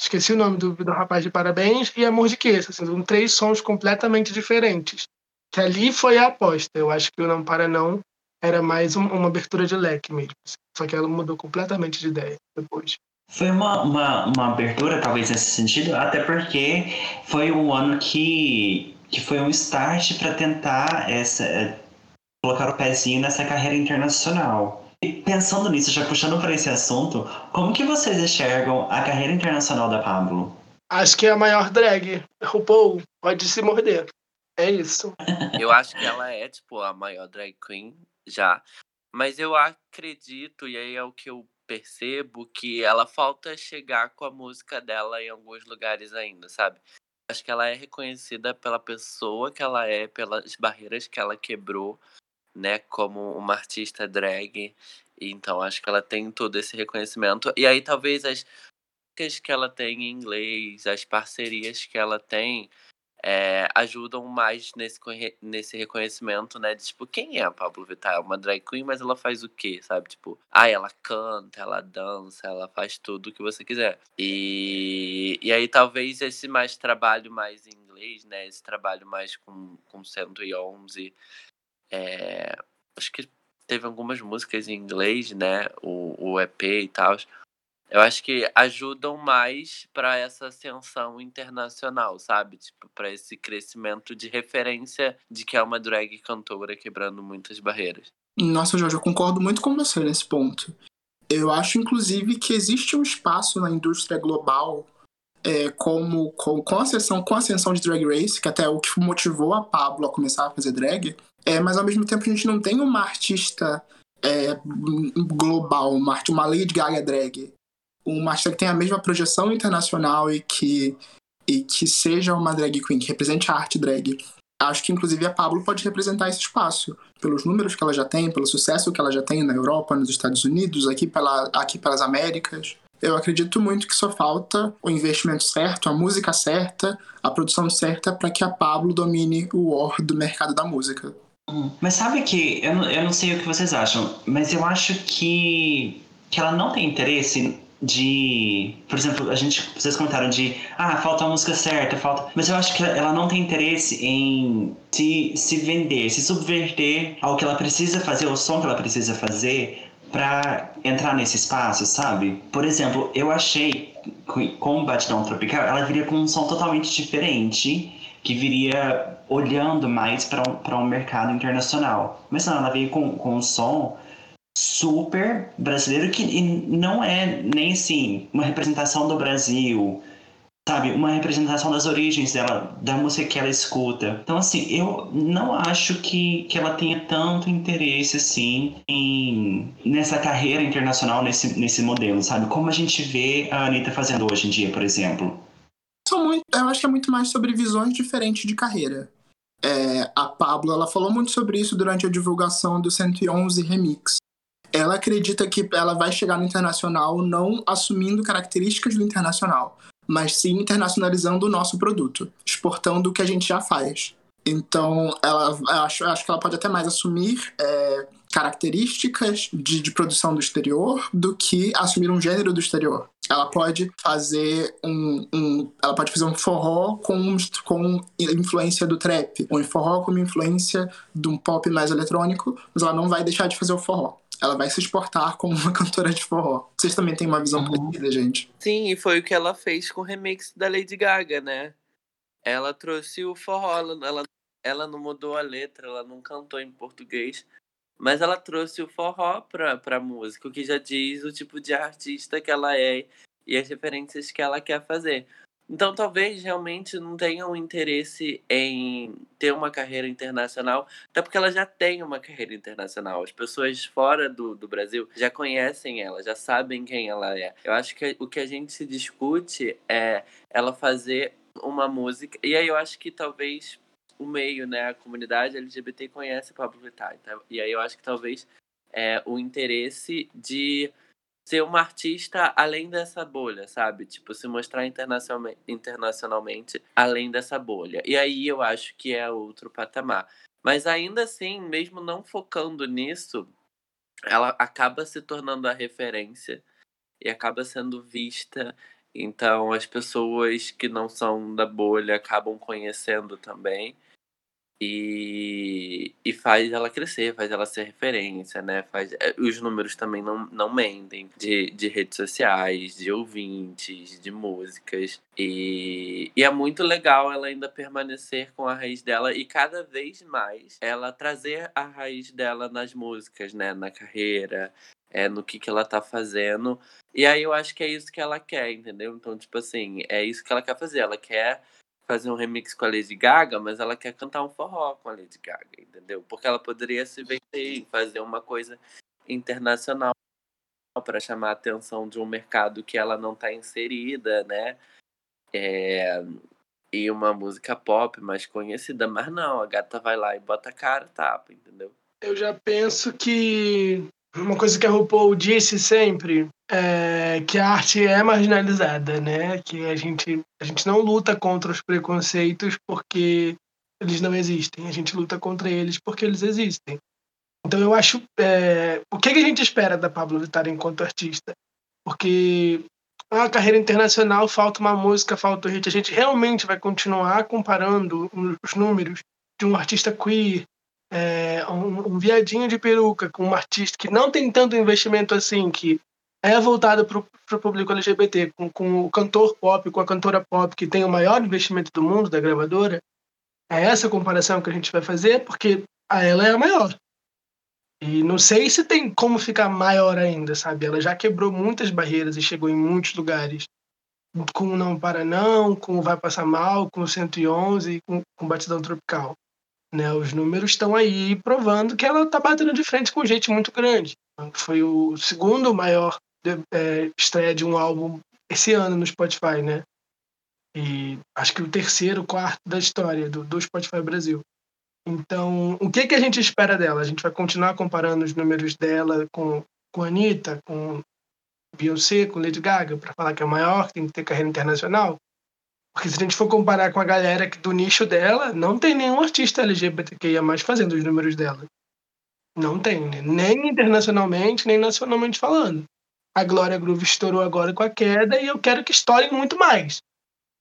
S5: esqueci o nome do, do rapaz de Parabéns, e Amor de Queixa, assim, são três sons completamente diferentes. Que ali foi a aposta. Eu acho que o Não Para Não era mais um- uma abertura de leque mesmo. assim. Só que ela mudou completamente de ideia depois.
S1: Foi uma, uma, uma abertura, talvez, nesse sentido, até porque foi um ano que, que foi um start para tentar essa, eh, colocar o pezinho nessa carreira internacional. E pensando nisso, já puxando para esse assunto, como que vocês enxergam a carreira internacional da Pablo?
S5: Acho que é a maior drag. RuPaul pode se morder. É isso.
S3: Eu acho que ela é, tipo, a maior drag queen já. Mas eu acredito, e aí é o que eu percebo, que ela falta chegar com a música dela em alguns lugares ainda, sabe? Acho que ela é reconhecida pela pessoa que ela é, pelas barreiras que ela quebrou, né, como uma artista drag. Então acho que ela tem todo esse reconhecimento. E aí talvez as músicas que ela tem em inglês, as parcerias que ela tem, é, ajudam mais nesse, nesse reconhecimento, né? De, tipo, quem é a Pablo Vittar? É uma drag queen, mas ela faz o quê, sabe? Tipo, ah, ela canta, ela dança, ela faz tudo o que você quiser. E, e aí talvez esse mais trabalho mais em inglês, né? Esse trabalho mais com, com 111. É, acho que teve algumas músicas em inglês, né? O, o EP e tal. Eu acho que ajudam mais para essa ascensão internacional, sabe? Tipo, para esse crescimento de referência de que é uma drag cantora quebrando muitas barreiras.
S4: Nossa, Jorge, eu concordo muito com você nesse ponto. Eu acho, inclusive, que existe um espaço na indústria global, é, como com, com, a ascensão, com a ascensão de Drag Race, que até é o que motivou a Pablo a começar a fazer drag, é, mas ao mesmo tempo a gente não tem uma artista é, global, uma, uma Lady Gaga drag. Uma artista que tenha a mesma projeção internacional e que, e que seja uma drag queen, que represente a arte drag. Acho que, inclusive, a Pablo pode representar esse espaço, pelos números que ela já tem, pelo sucesso que ela já tem na Europa, nos Estados Unidos, aqui, pela, aqui pelas Américas. Eu acredito muito que só falta o investimento certo, a música certa, a produção certa para que a Pablo domine o war do mercado da música.
S1: Mas sabe que, eu eu não sei o que vocês acham, mas eu acho que, que ela não tem interesse de. Por exemplo, a gente, vocês comentaram de. Ah, falta a música certa, falta. Mas eu acho que ela não tem interesse em se, se vender, se subverter ao que ela precisa fazer, o som que ela precisa fazer para entrar nesse espaço, sabe? Por exemplo, eu achei que com Batidão Tropical ela viria com um som totalmente diferente, que viria olhando mais para um, um mercado internacional. Mas não, ela veio com, com um som super brasileiro que não é nem assim uma representação do Brasil, sabe? Uma representação das origens dela, da música que ela escuta. Então, assim, eu não acho que, que ela tenha tanto interesse, assim, em, nessa carreira internacional, nesse, nesse modelo, sabe? Como a gente vê a Anitta fazendo hoje em dia, por exemplo.
S4: Muito, eu acho que é muito mais sobre visões diferentes de carreira. É, a Pablo ela falou muito sobre isso durante a divulgação do 111 Remix. Ela acredita que ela vai chegar no internacional não assumindo características do internacional, mas sim internacionalizando o nosso produto, exportando o que a gente já faz. Então, ela acho, acho que ela pode até mais assumir é, características de, de, produção do exterior do que assumir um gênero do exterior. Ela pode fazer um, um ela pode fazer um forró com, com influência do trap, um forró com influência de um pop mais eletrônico, mas ela não vai deixar de fazer o forró ela vai se exportar como uma cantora de forró. Vocês também têm uma visão uhum. parecida, gente?
S3: Sim, e foi o que ela fez com o remix da Lady Gaga, né? Ela trouxe o forró, ela, ela não mudou a letra, ela não cantou em português, mas ela trouxe o forró pra, pra música, o que já diz o tipo de artista que ela é e as referências que ela quer fazer. Então, talvez realmente não tenha um interesse em ter uma carreira internacional, até porque ela já tem uma carreira internacional. As pessoas fora do, do Brasil já conhecem ela, já sabem quem ela é. Eu acho que o que a gente se discute é ela fazer uma música. E aí eu acho que talvez o meio, né, a comunidade LGBT conhece Pablo Vittar. Então, e aí eu acho que talvez é, o interesse de ser uma artista além dessa bolha, sabe? Tipo, se mostrar internacionalmente, internacionalmente além dessa bolha. E aí eu acho que é outro patamar. Mas ainda assim, mesmo não focando nisso, ela acaba se tornando a referência e acaba sendo vista. Então as pessoas que não são da bolha acabam conhecendo também e, e faz ela crescer, faz ela ser referência, né? Faz, eh, os números também não, não mentem de, de redes sociais, de ouvintes, de músicas. E, e é muito legal ela ainda permanecer com a raiz dela e cada vez mais ela trazer a raiz dela nas músicas, né? Na carreira, é, no que, que ela tá fazendo. E aí eu acho que é isso que ela quer, entendeu? Então, tipo assim, é isso que ela quer fazer. Ela quer fazer um remix com a Lady Gaga, mas ela quer cantar um forró com a Lady Gaga, entendeu? Porque ela poderia se vender e fazer uma coisa internacional para chamar a atenção de um mercado que ela não está inserida, né? É... E uma música pop mais conhecida, mas não, a gata vai lá e bota a cara tapa, entendeu?
S5: Eu já penso que uma coisa que a RuPaul disse sempre é que a arte é marginalizada, né? Que a gente, a gente não luta contra os preconceitos porque eles não existem, a gente luta contra eles porque eles existem. Então eu acho. É, o que, a gente espera da Pablo Vittar enquanto artista? Porque a carreira internacional falta uma música, falta o hit. A gente realmente vai continuar comparando os números de um artista queer, é, um, um, viadinho de peruca com um artista que não tem tanto investimento assim, que é voltado para o público LGBT, com, com o cantor pop, com a cantora pop que tem o maior investimento do mundo da gravadora, é essa comparação que a gente vai fazer, porque a ela é a maior. E não sei se tem como ficar maior ainda, sabe? Ela já quebrou muitas barreiras e chegou em muitos lugares. Com o Não Para Não, com o Vai Passar Mal, com o 111, com, com Batidão Tropical. Né, os números estão aí provando que ela está batendo de frente com gente muito grande. Foi o segundo maior é, estreia de um álbum esse ano no Spotify, né? E acho que o terceiro, quarto da história do, do Spotify Brasil. Então, o que, que a gente espera dela? A gente vai continuar comparando os números dela com, com a Anitta, com Beyoncé, com Lady Gaga, para falar que é maior, que tem que ter carreira internacional? Porque se a gente for comparar com a galera do nicho dela, não tem nenhum artista LGBTQIA mais fazendo os números dela. Não tem, né? nem internacionalmente, nem nacionalmente falando. A Glória Groove estourou agora com a queda e eu quero que estoure muito mais.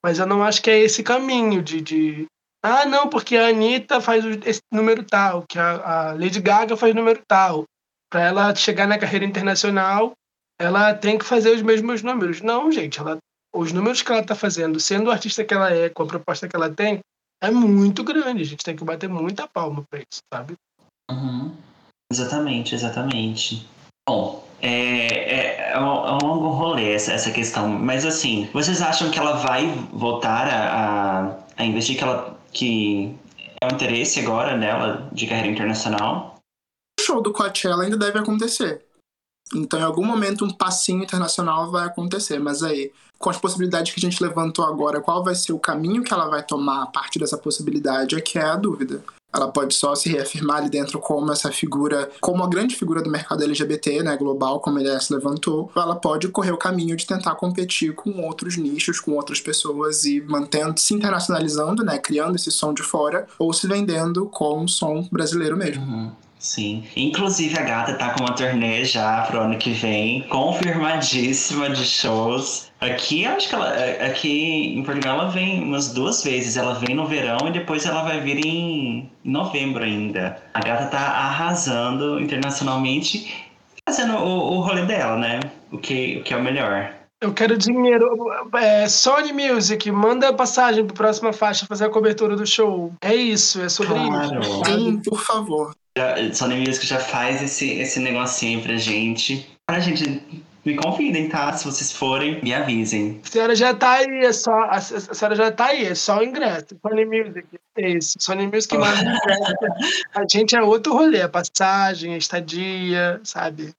S5: Mas eu não acho que é esse caminho de, de... ah, não, porque a Anitta faz esse número tal, que a, a Lady Gaga faz número tal. Para ela chegar na carreira internacional, ela tem que fazer os mesmos números. Não, gente, ela os números que ela está fazendo, sendo o artista que ela é, com a proposta que ela tem, é muito grande. A gente tem que bater muita palma para isso, sabe?
S1: Uhum. Exatamente, exatamente. Bom, é, é, é, um, é, um, longo rolê essa, essa questão, mas assim, vocês acham que ela vai voltar a, a, a investir, que, ela, que é um interesse agora nela de carreira internacional?
S4: O show do Coachella ainda deve acontecer. Então, em algum momento, um passinho internacional vai acontecer. Mas aí, com as possibilidades que a gente levantou agora, qual vai ser o caminho que ela vai tomar a partir dessa possibilidade, é que é a dúvida. Ela pode só se reafirmar ali dentro como essa figura, como a grande figura do mercado LGBT, né, global, como ele se levantou. Ela pode correr o caminho de tentar competir com outros nichos, com outras pessoas e mantendo, se internacionalizando, né, criando esse som de fora, ou se vendendo com um som brasileiro mesmo.
S1: Uhum. Sim. Inclusive a gata tá com uma turnê já pro ano que vem, confirmadíssima de shows. Aqui, acho que ela. Aqui em Portugal ela vem umas duas vezes. Ela vem no verão e depois ela vai vir em novembro ainda. A gata tá arrasando internacionalmente, fazendo o, o rolê dela, né? O que, o que é o melhor.
S5: Eu quero dinheiro. É, Sony Music, manda passagem pra próxima faixa fazer a cobertura do show. É isso, é sobre
S1: Claro.
S5: isso.
S4: Sim, por favor.
S1: Já, Sony Music já faz esse, esse negocinho pra gente. Pra gente, me convidem, tá? Se vocês forem, me avisem.
S5: A senhora já tá aí, é só, a, senhora já tá aí, é só o ingresso. Sony Music, é isso. Sony Music manda o ingresso. A gente é outro rolê, a passagem, a estadia, sabe?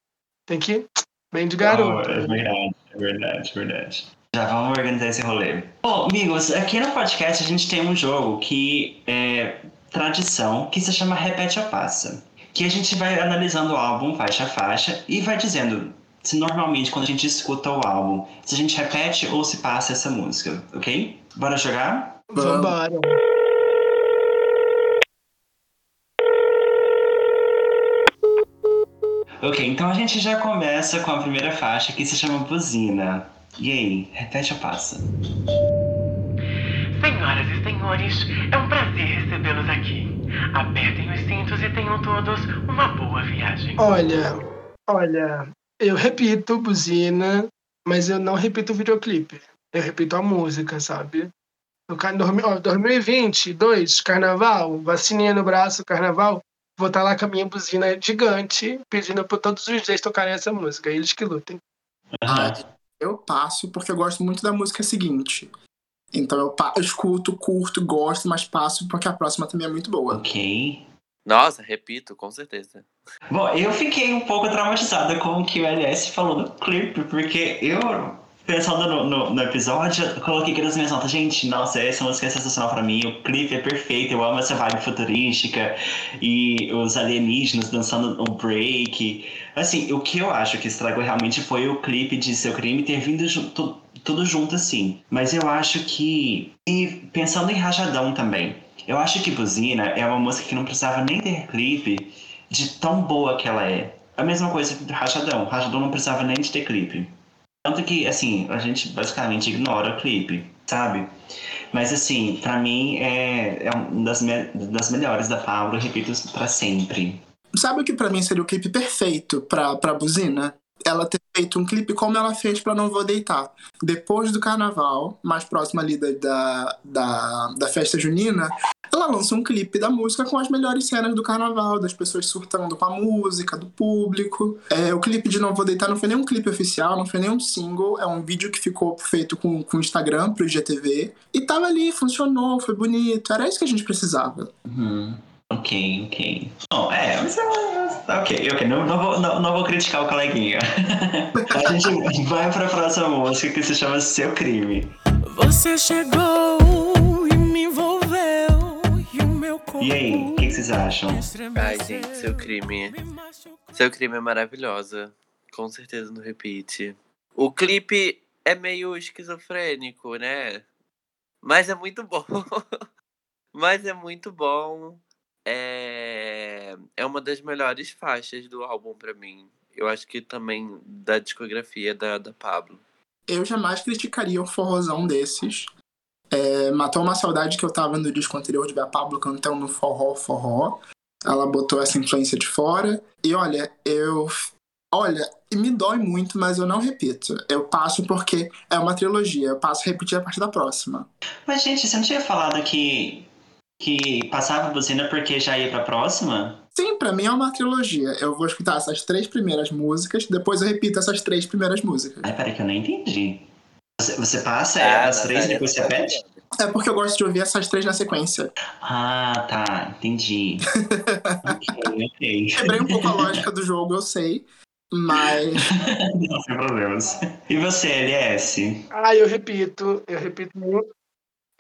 S5: Tem que bem de garoto.
S1: Oh, é verdade, é verdade, é verdade. Já vamos organizar esse rolê. Bom, amigos, aqui no podcast a gente tem um jogo que é tradição, que se chama Repete ou Passa. Que a gente vai analisando o álbum faixa a faixa e vai dizendo se normalmente quando a gente escuta o álbum, se a gente repete ou se passa essa música, ok? Bora jogar?
S5: Vambora.
S1: Ok, então a gente já começa com a primeira faixa que se chama Buzina. E aí, repete ou passa?
S2: Senhoras e senhores, é um prazer recebê-los aqui. Apertem os cintos e tenham todos uma boa viagem.
S5: Olha, olha, eu repito buzina, mas eu não repito o videoclipe. Eu repito a música, sabe? No ó, 2022, carnaval, vacininha no braço, carnaval, vou estar lá com a minha buzina gigante, pedindo para todos os dias tocarem essa música. Eles que lutem.
S4: Ah, eu passo porque eu gosto muito da música seguinte. Então eu, pa- eu escuto, curto, gosto, mas passo porque a próxima também é muito boa.
S1: Ok.
S3: Nossa, repito, com certeza.
S1: Bom, eu fiquei um pouco traumatizada com o que o LS falou no clipe, porque eu, pensando no, no, no episódio, eu coloquei aqui nas minhas notas, gente, nossa, essa música é sensacional pra mim, o clipe é perfeito, eu amo essa vibe futurística e os alienígenas dançando um break. Assim, o que eu acho que estragou realmente foi o clipe de Seu Crime ter vindo junto, tudo junto assim. Mas eu acho que. E pensando em Rajadão também. Eu acho que Buzina é uma música que não precisava nem ter clipe de tão boa que ela é. A mesma coisa que Rajadão. Rajadão não precisava nem de ter clipe. Tanto que, assim, a gente basicamente ignora o clipe, sabe? Mas, assim, pra mim é, é uma das, me das melhores da Pablo, repito pra sempre.
S4: Sabe o que pra mim seria o clipe perfeito pra, pra buzina? Ela ter feito um clipe como ela fez pra Não Vou Deitar. Depois do carnaval, mais próximo ali da, da, da, da festa junina, ela lança um clipe da música com as melhores cenas do carnaval, das pessoas surtando com a música, do público. É, o clipe de Não Vou Deitar não foi nem um clipe oficial, não foi nem um single, é um vídeo que ficou feito com o Instagram pro IGTV. E tava ali, funcionou, foi bonito, era isso que a gente precisava.
S1: Uhum. Ok, ok. Bom, é, mas é ok, ok, não, não, vou, não, não vou criticar o coleguinha. a gente vai pra próxima música que se chama Seu Crime.
S2: Você chegou e me envolveu e o meu corpo.
S1: E aí, o que, que vocês acham?
S3: Ai, gente, seu crime. Seu crime é maravilhosa. Com certeza no repeat. O clipe é meio esquizofrênico, né? Mas é muito bom. Mas é muito bom. É... é uma das melhores faixas do álbum pra mim. Eu acho que também da discografia da, da Pablo.
S4: Eu jamais criticaria um forrozão desses. É, matou uma saudade que eu tava no disco anterior de ver a Pablo cantando no forró, forró. Ela botou essa influência de fora. E olha, eu. Olha, me dói muito, mas eu não repito. Eu passo porque é uma trilogia. Eu passo a repetir a partir da próxima.
S1: Mas, gente, você não tinha falado que, que passava a buzina porque já ia pra próxima?
S4: Sim, pra mim é uma trilogia. Eu vou escutar essas três primeiras músicas, depois eu repito essas três primeiras músicas.
S1: Ai, peraí que eu não entendi. Você, você passa
S3: Ah,
S1: as três e
S3: Natália,
S1: depois você
S3: tá
S1: repete?
S4: É porque eu gosto de ouvir essas três na sequência.
S1: Ah, tá, entendi. ok, ok.
S4: Quebrei um pouco a lógica do jogo, eu sei. Mas.
S1: Não, sem problemas. E você, LS?
S5: Ah, eu repito, eu repito muito.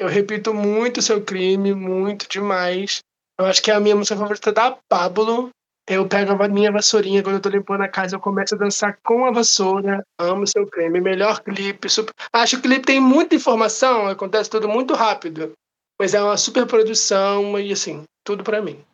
S5: Eu repito muito seu crime, muito demais. Eu acho que é a minha música favorita da Pablo. Eu pego a minha vassourinha quando eu tô limpando a casa, eu começo a dançar com a vassoura. Amo seu crime. Melhor clipe. Super... Acho que o clipe tem muita informação, acontece tudo muito rápido. Mas é uma super produção e assim, tudo pra mim.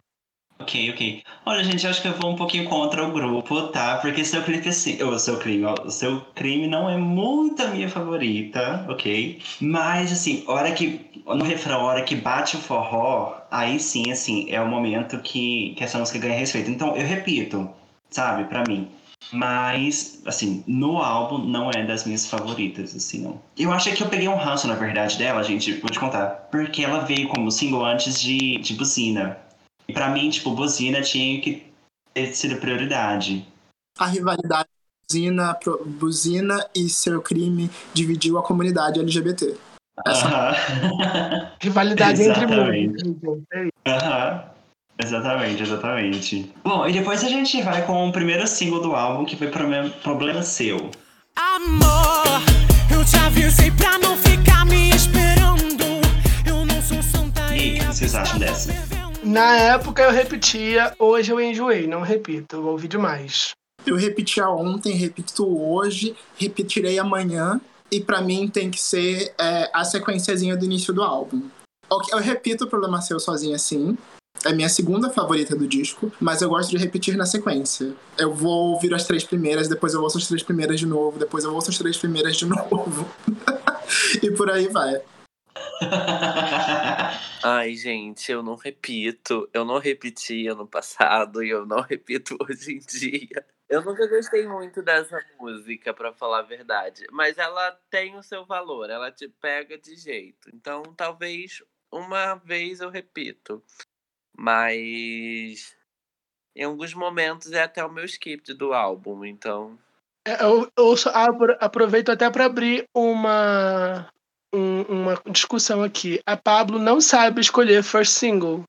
S1: Ok, ok. Olha, gente, acho que eu vou um pouquinho contra o grupo, tá? Porque seu clipe, assim, o seu crime, o seu crime não é muito a minha favorita, ok? Mas, assim, hora que, no refrão, hora que bate o forró, aí sim, assim, é o momento que, que essa música ganha respeito. Então, eu repito, sabe, pra mim. Mas, assim, no álbum não é das minhas favoritas, assim, não. Eu achei que eu peguei um ranço, na verdade, dela, gente, vou te contar. Porque ela veio como single antes de, de Buzina. E pra mim, tipo, Buzina tinha que ter sido prioridade.
S4: A rivalidade buzina, pro- buzina e seu crime dividiu a comunidade LGBT. Essa
S1: Aham.
S5: Rivalidade entre isso.
S1: Aham. Exatamente, exatamente. Bom, e depois a gente vai com o primeiro single do álbum, que foi Problema, Seu.
S6: Amor, eu te avisei pra não ficar me esperando. Eu não sou santa
S1: E aí, o que vocês acham dessa?
S5: Na época eu repetia, hoje eu enjoei, não repito, eu ouvi demais.
S4: Eu repetia ontem, repito hoje, repetirei amanhã. E pra mim tem que ser é, a sequenciazinha do início do álbum. Eu repito o Problema Seu sozinho assim. É minha segunda favorita do disco, mas eu gosto de repetir na sequência. Eu vou ouvir as três primeiras, depois eu ouço as três primeiras de novo, depois eu ouço as três primeiras de novo. e por aí vai.
S3: Ai, gente, eu não repito. Eu não repeti ano passado e eu não repito hoje em dia. Eu nunca gostei muito dessa música, pra falar a verdade. Mas ela tem o seu valor, ela te pega de jeito. Então, talvez uma vez eu repito. Mas em alguns momentos é até o meu script do álbum, então.
S5: É, Eu, eu aproveito até para abrir uma, um- uma discussão aqui. A Pablo não sabe escolher first single.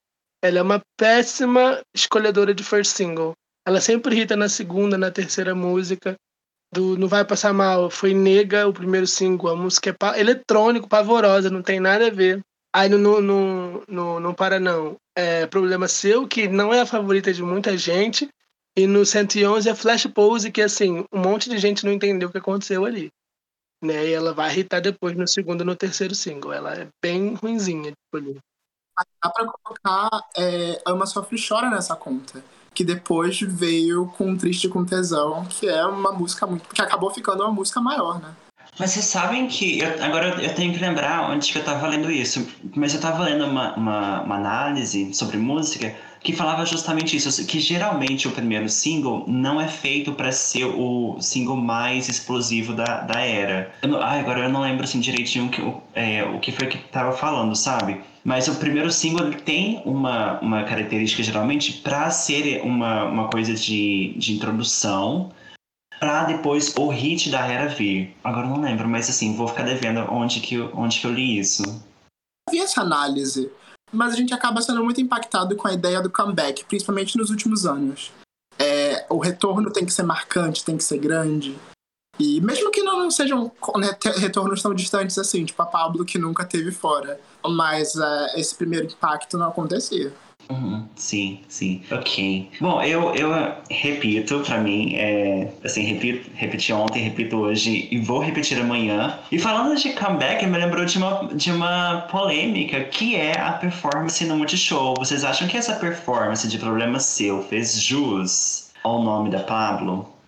S5: Ela é uma péssima escolhedora de first single. Ela sempre irrita na segunda, na terceira música. Do Não Vai Passar Mal foi Nega, o primeiro single. A música é pa- eletrônico, pavorosa, não tem nada a ver. Aí no, no, no, no, Para Não é Problema Seu, que não é a favorita de muita gente. E no 111 é Flash Pose, que assim, um monte de gente não entendeu o que aconteceu ali. Né? E ela vai irritar depois no segundo e no terceiro single. Ela é bem ruinzinha de escolher.
S4: Dá pra colocar é, Ama Sofre e Chora nessa conta. Que depois veio com Triste com Tesão, que é uma música muito. que acabou ficando uma música maior, né?
S1: Mas vocês sabem que. eu- agora eu- eu tenho que lembrar onde que eu tava lendo isso. Mas eu tava lendo uma, uma, uma análise sobre música que falava justamente isso. Que geralmente o primeiro single não é feito pra ser o single mais explosivo da, da era. Eu não, agora eu não lembro assim direitinho o que, é, o que foi que tava falando, sabe? Mas o primeiro single ele tem uma, uma característica geralmente pra ser uma, uma coisa de, de introdução pra depois o hit da era vir. Agora eu não lembro, mas assim, vou ficar devendo onde que, onde que eu li isso.
S4: Eu vi essa análise, mas a gente acaba sendo muito impactado com a ideia do comeback, principalmente nos últimos anos. É, o retorno tem que ser marcante, tem que ser grande. E mesmo que não, sejam né, retornos tão distantes assim, tipo a Pablo que nunca teve fora. Mas é, esse primeiro impacto não acontecia.
S1: Uhum, sim, sim. Ok. Bom, eu, eu repito, pra mim, é, assim, repito, repeti ontem, repito hoje e vou repetir amanhã. E falando de comeback, me lembrou de uma, de uma polêmica que é a performance no Multishow. Vocês acham que essa performance de Problema Seu fez jus ao nome da Pablo?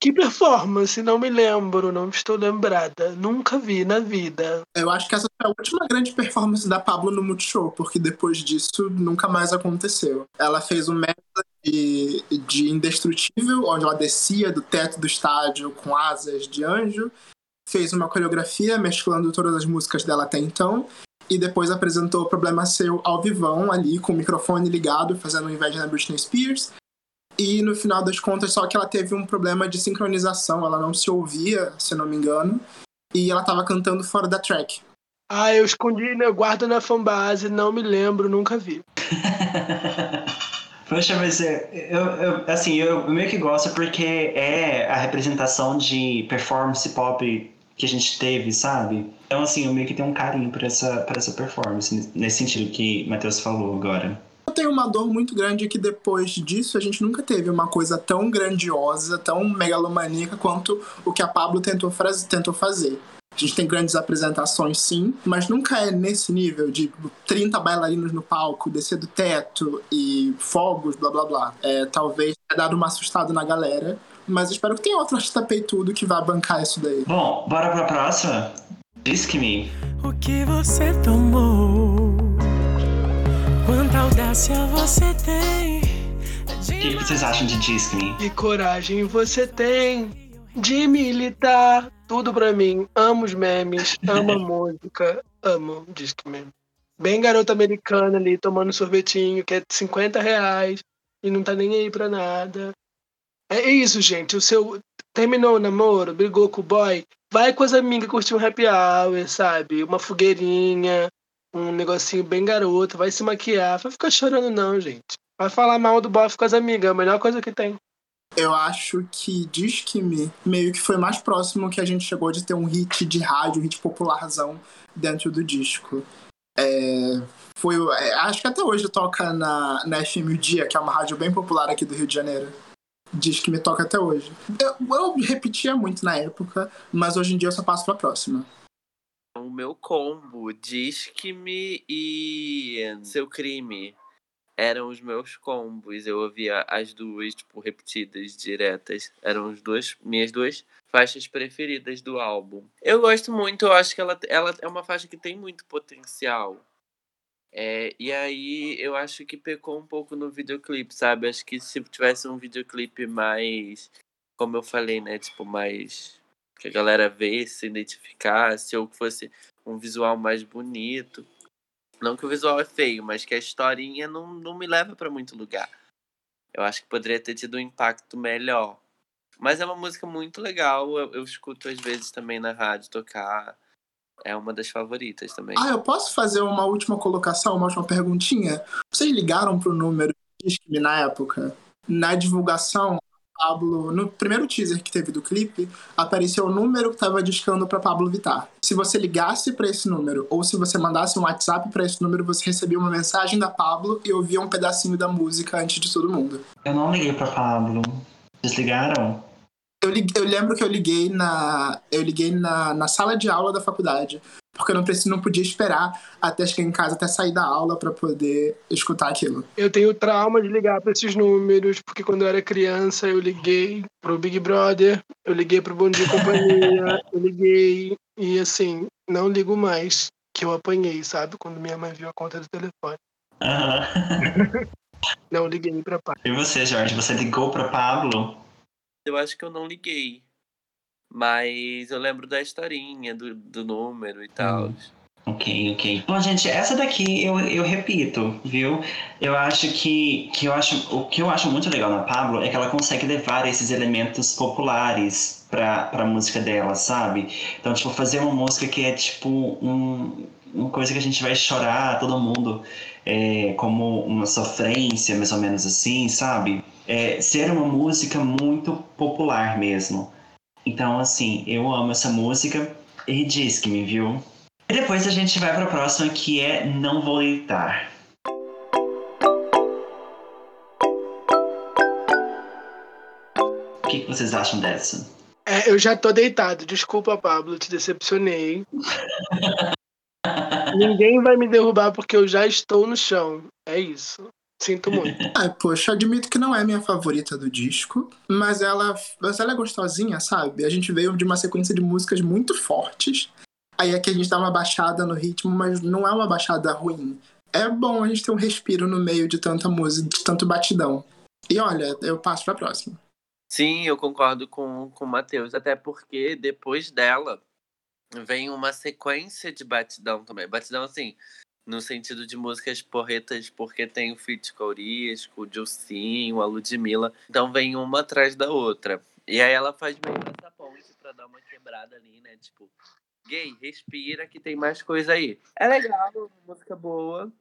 S5: Que performance? Não me lembro, não estou lembrada. Nunca vi na vida.
S4: Eu acho que essa foi a última grande performance da Pablo no Multishow, porque depois disso nunca mais aconteceu. Ela fez um método de, de indestrutível, onde ela descia do teto do estádio com asas de anjo, fez uma coreografia mesclando todas as músicas dela até então, e depois apresentou o Problema Seu ao vivão ali, com o microfone ligado, fazendo inveja na Britney Spears. E no final das contas, só que ela teve um problema de sincronização, ela não se ouvia, se não me engano, e ela tava cantando fora da track.
S5: Ah, eu escondi, né? eu guardo na fanbase, não me lembro, nunca vi.
S1: Poxa, mas eu, eu, assim, eu meio que gosto porque é a representação de performance pop que a gente teve, sabe? Então, assim, eu meio que tenho um carinho por essa, por essa performance, nesse sentido que o Matheus falou agora.
S4: Eu tenho uma dor muito grande que depois disso a gente nunca teve uma coisa tão grandiosa, tão megalomaníaca quanto o que a Pablo tentou, tentou fazer. A gente tem grandes apresentações, sim, mas nunca é nesse nível de 30 bailarinos no palco, descer do teto e fogos, blá blá blá. É, talvez tenha dado uma assustada na galera, mas espero que tenha outro artista peitudo que vá bancar isso daí.
S1: Bom, bora pra próxima? Disque-me.
S6: O que você tomou? Audácia você tem?
S1: O que, vocês acham de Disque-me?
S5: Que coragem você tem de militar. Tudo pra mim. Amo os memes, amo a música, amo Disque-me. Bem garota americana ali, tomando sorvetinho, que é 50 reais e não tá nem aí pra nada. É isso, gente. O seu. Terminou o namoro, brigou com o boy, vai com as amigas curtir um happy hour, sabe? Uma fogueirinha, um negocinho bem garoto, vai se maquiar. Vai ficar chorando, não, gente. Vai falar mal do boy com as amigas, é a melhor coisa que tem.
S4: Eu acho que Disque-me meio que foi mais próximo que a gente chegou de ter um hit de rádio, um hit popularzão dentro do disco. É, foi, é, acho que até hoje toca na, na FM O Dia, que é uma rádio bem popular aqui do Rio de Janeiro. Diz que me toca até hoje. Eu, eu repetia muito na época, mas hoje em dia eu só passo pra próxima.
S3: O meu combo, Disque-me e Seu Crime eram os meus combos. Eu ouvia as duas, tipo, repetidas, diretas. Eram as duas, minhas duas faixas preferidas do álbum. Eu gosto muito, eu acho que ela, ela é uma faixa que tem muito potencial. É, e aí eu acho que pecou um pouco no videoclipe, sabe? Acho que se tivesse um videoclipe mais, como eu falei, né? Tipo, mais. Que a galera vê, se identificasse, ou que fosse um visual mais bonito. Não que o visual é feio, mas que a historinha não, não me leva para muito lugar. Eu acho que poderia ter tido um impacto melhor. Mas é uma música muito legal, eu, eu escuto às vezes também na rádio tocar. É uma das favoritas também.
S4: Ah, eu posso fazer uma última colocação, uma última perguntinha? Vocês ligaram pro número Disque-me na época? Na divulgação, Pablo, no primeiro teaser que teve do clipe, apareceu o número que estava discando para Pablo Vittar. Se você ligasse para esse número ou se você mandasse um WhatsApp para esse número, você recebia uma mensagem da Pablo e ouvia um pedacinho da música antes de todo mundo.
S1: Eu não liguei pra Pablo. Vocês ligaram?
S4: Eu, eu lembro que eu liguei na eu liguei na, na sala de aula da faculdade, porque eu não preciso, não podia esperar até chegar em casa até sair da aula para poder escutar aquilo.
S5: Eu tenho trauma de ligar para esses números, porque quando eu era criança eu liguei pro Big Brother, eu liguei pro Bom Dia e Companhia, eu liguei e assim, não ligo mais, que eu apanhei, sabe? Quando minha mãe viu a conta do telefone.
S1: Aham.
S5: Não liguei pra pai.
S1: E você, Jorge? Você ligou pra Pablo?
S3: Eu acho que eu não liguei. Mas eu lembro da historinha, do, do número e tal.
S1: Ok, ok. Bom, gente, essa daqui eu, eu repito, viu? Eu acho que, que eu acho o que eu acho muito legal na Pablo é que ela consegue levar esses elementos populares pra, pra música dela, sabe? Então, tipo, fazer uma música que é tipo um, uma coisa que a gente vai chorar, todo mundo, é, como uma sofrência, mais ou menos assim, sabe? É, ser uma música muito popular mesmo. Então, assim, eu amo essa música e Disque-me, viu? E depois a gente vai pra próxima que é Não Vou Deitar. O que, que vocês acham dessa?
S5: É, eu já tô deitado. Desculpa, Pablo, te decepcionei. Ninguém vai me derrubar porque eu já estou no chão. É isso. Sinto muito.
S4: Ah, poxa, admito que não é minha favorita do disco, mas ela, mas ela é gostosinha, sabe? A gente veio de uma sequência de músicas muito fortes. Aí aqui a gente dá uma baixada no ritmo, mas não é uma baixada ruim. É bom a gente ter um respiro no meio de tanta música, de tanto batidão. E olha, eu passo pra próxima.
S3: Sim, eu concordo com, com o Matheus. Até porque depois dela vem uma sequência de batidão também. Batidão, assim, no sentido de músicas porretas, porque tem o feat com o Dilcinho, a Ludmilla. Então vem uma atrás da outra. E aí ela faz meio essa ponte pra dar uma quebrada ali, né? Tipo, gay, respira que tem mais coisa aí. É legal, música boa.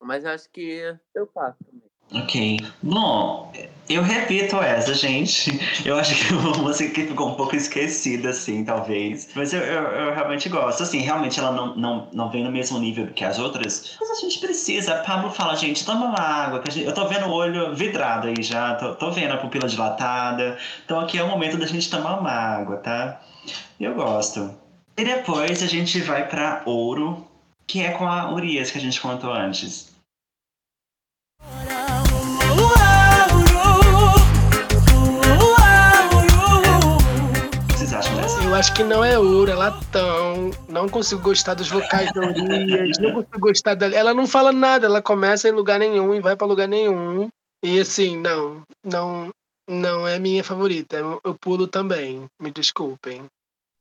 S3: Mas acho que eu passo também.
S1: Ok. Bom, eu repito essa, gente. Eu acho que é uma música que ficou um pouco esquecida, assim, talvez. Mas eu, eu, eu realmente gosto. Assim, realmente ela não, não, não vem no mesmo nível que as outras. Mas a gente precisa. Pablo fala, gente, toma uma água. Gente... Eu tô vendo o olho vidrado aí já. Tô, tô vendo a pupila dilatada. Então aqui é o momento da gente tomar uma água, tá? Eu gosto. E depois a gente vai pra Ouro, que é com a Urias que a gente contou antes.
S5: Acho que não é ouro, é latão. Não consigo gostar dos vocais da Urias. Não consigo gostar dela. Ela não fala nada, ela começa em lugar nenhum e vai pra lugar nenhum. E assim, não, não, não é minha favorita. Eu, pulo também. Me desculpem.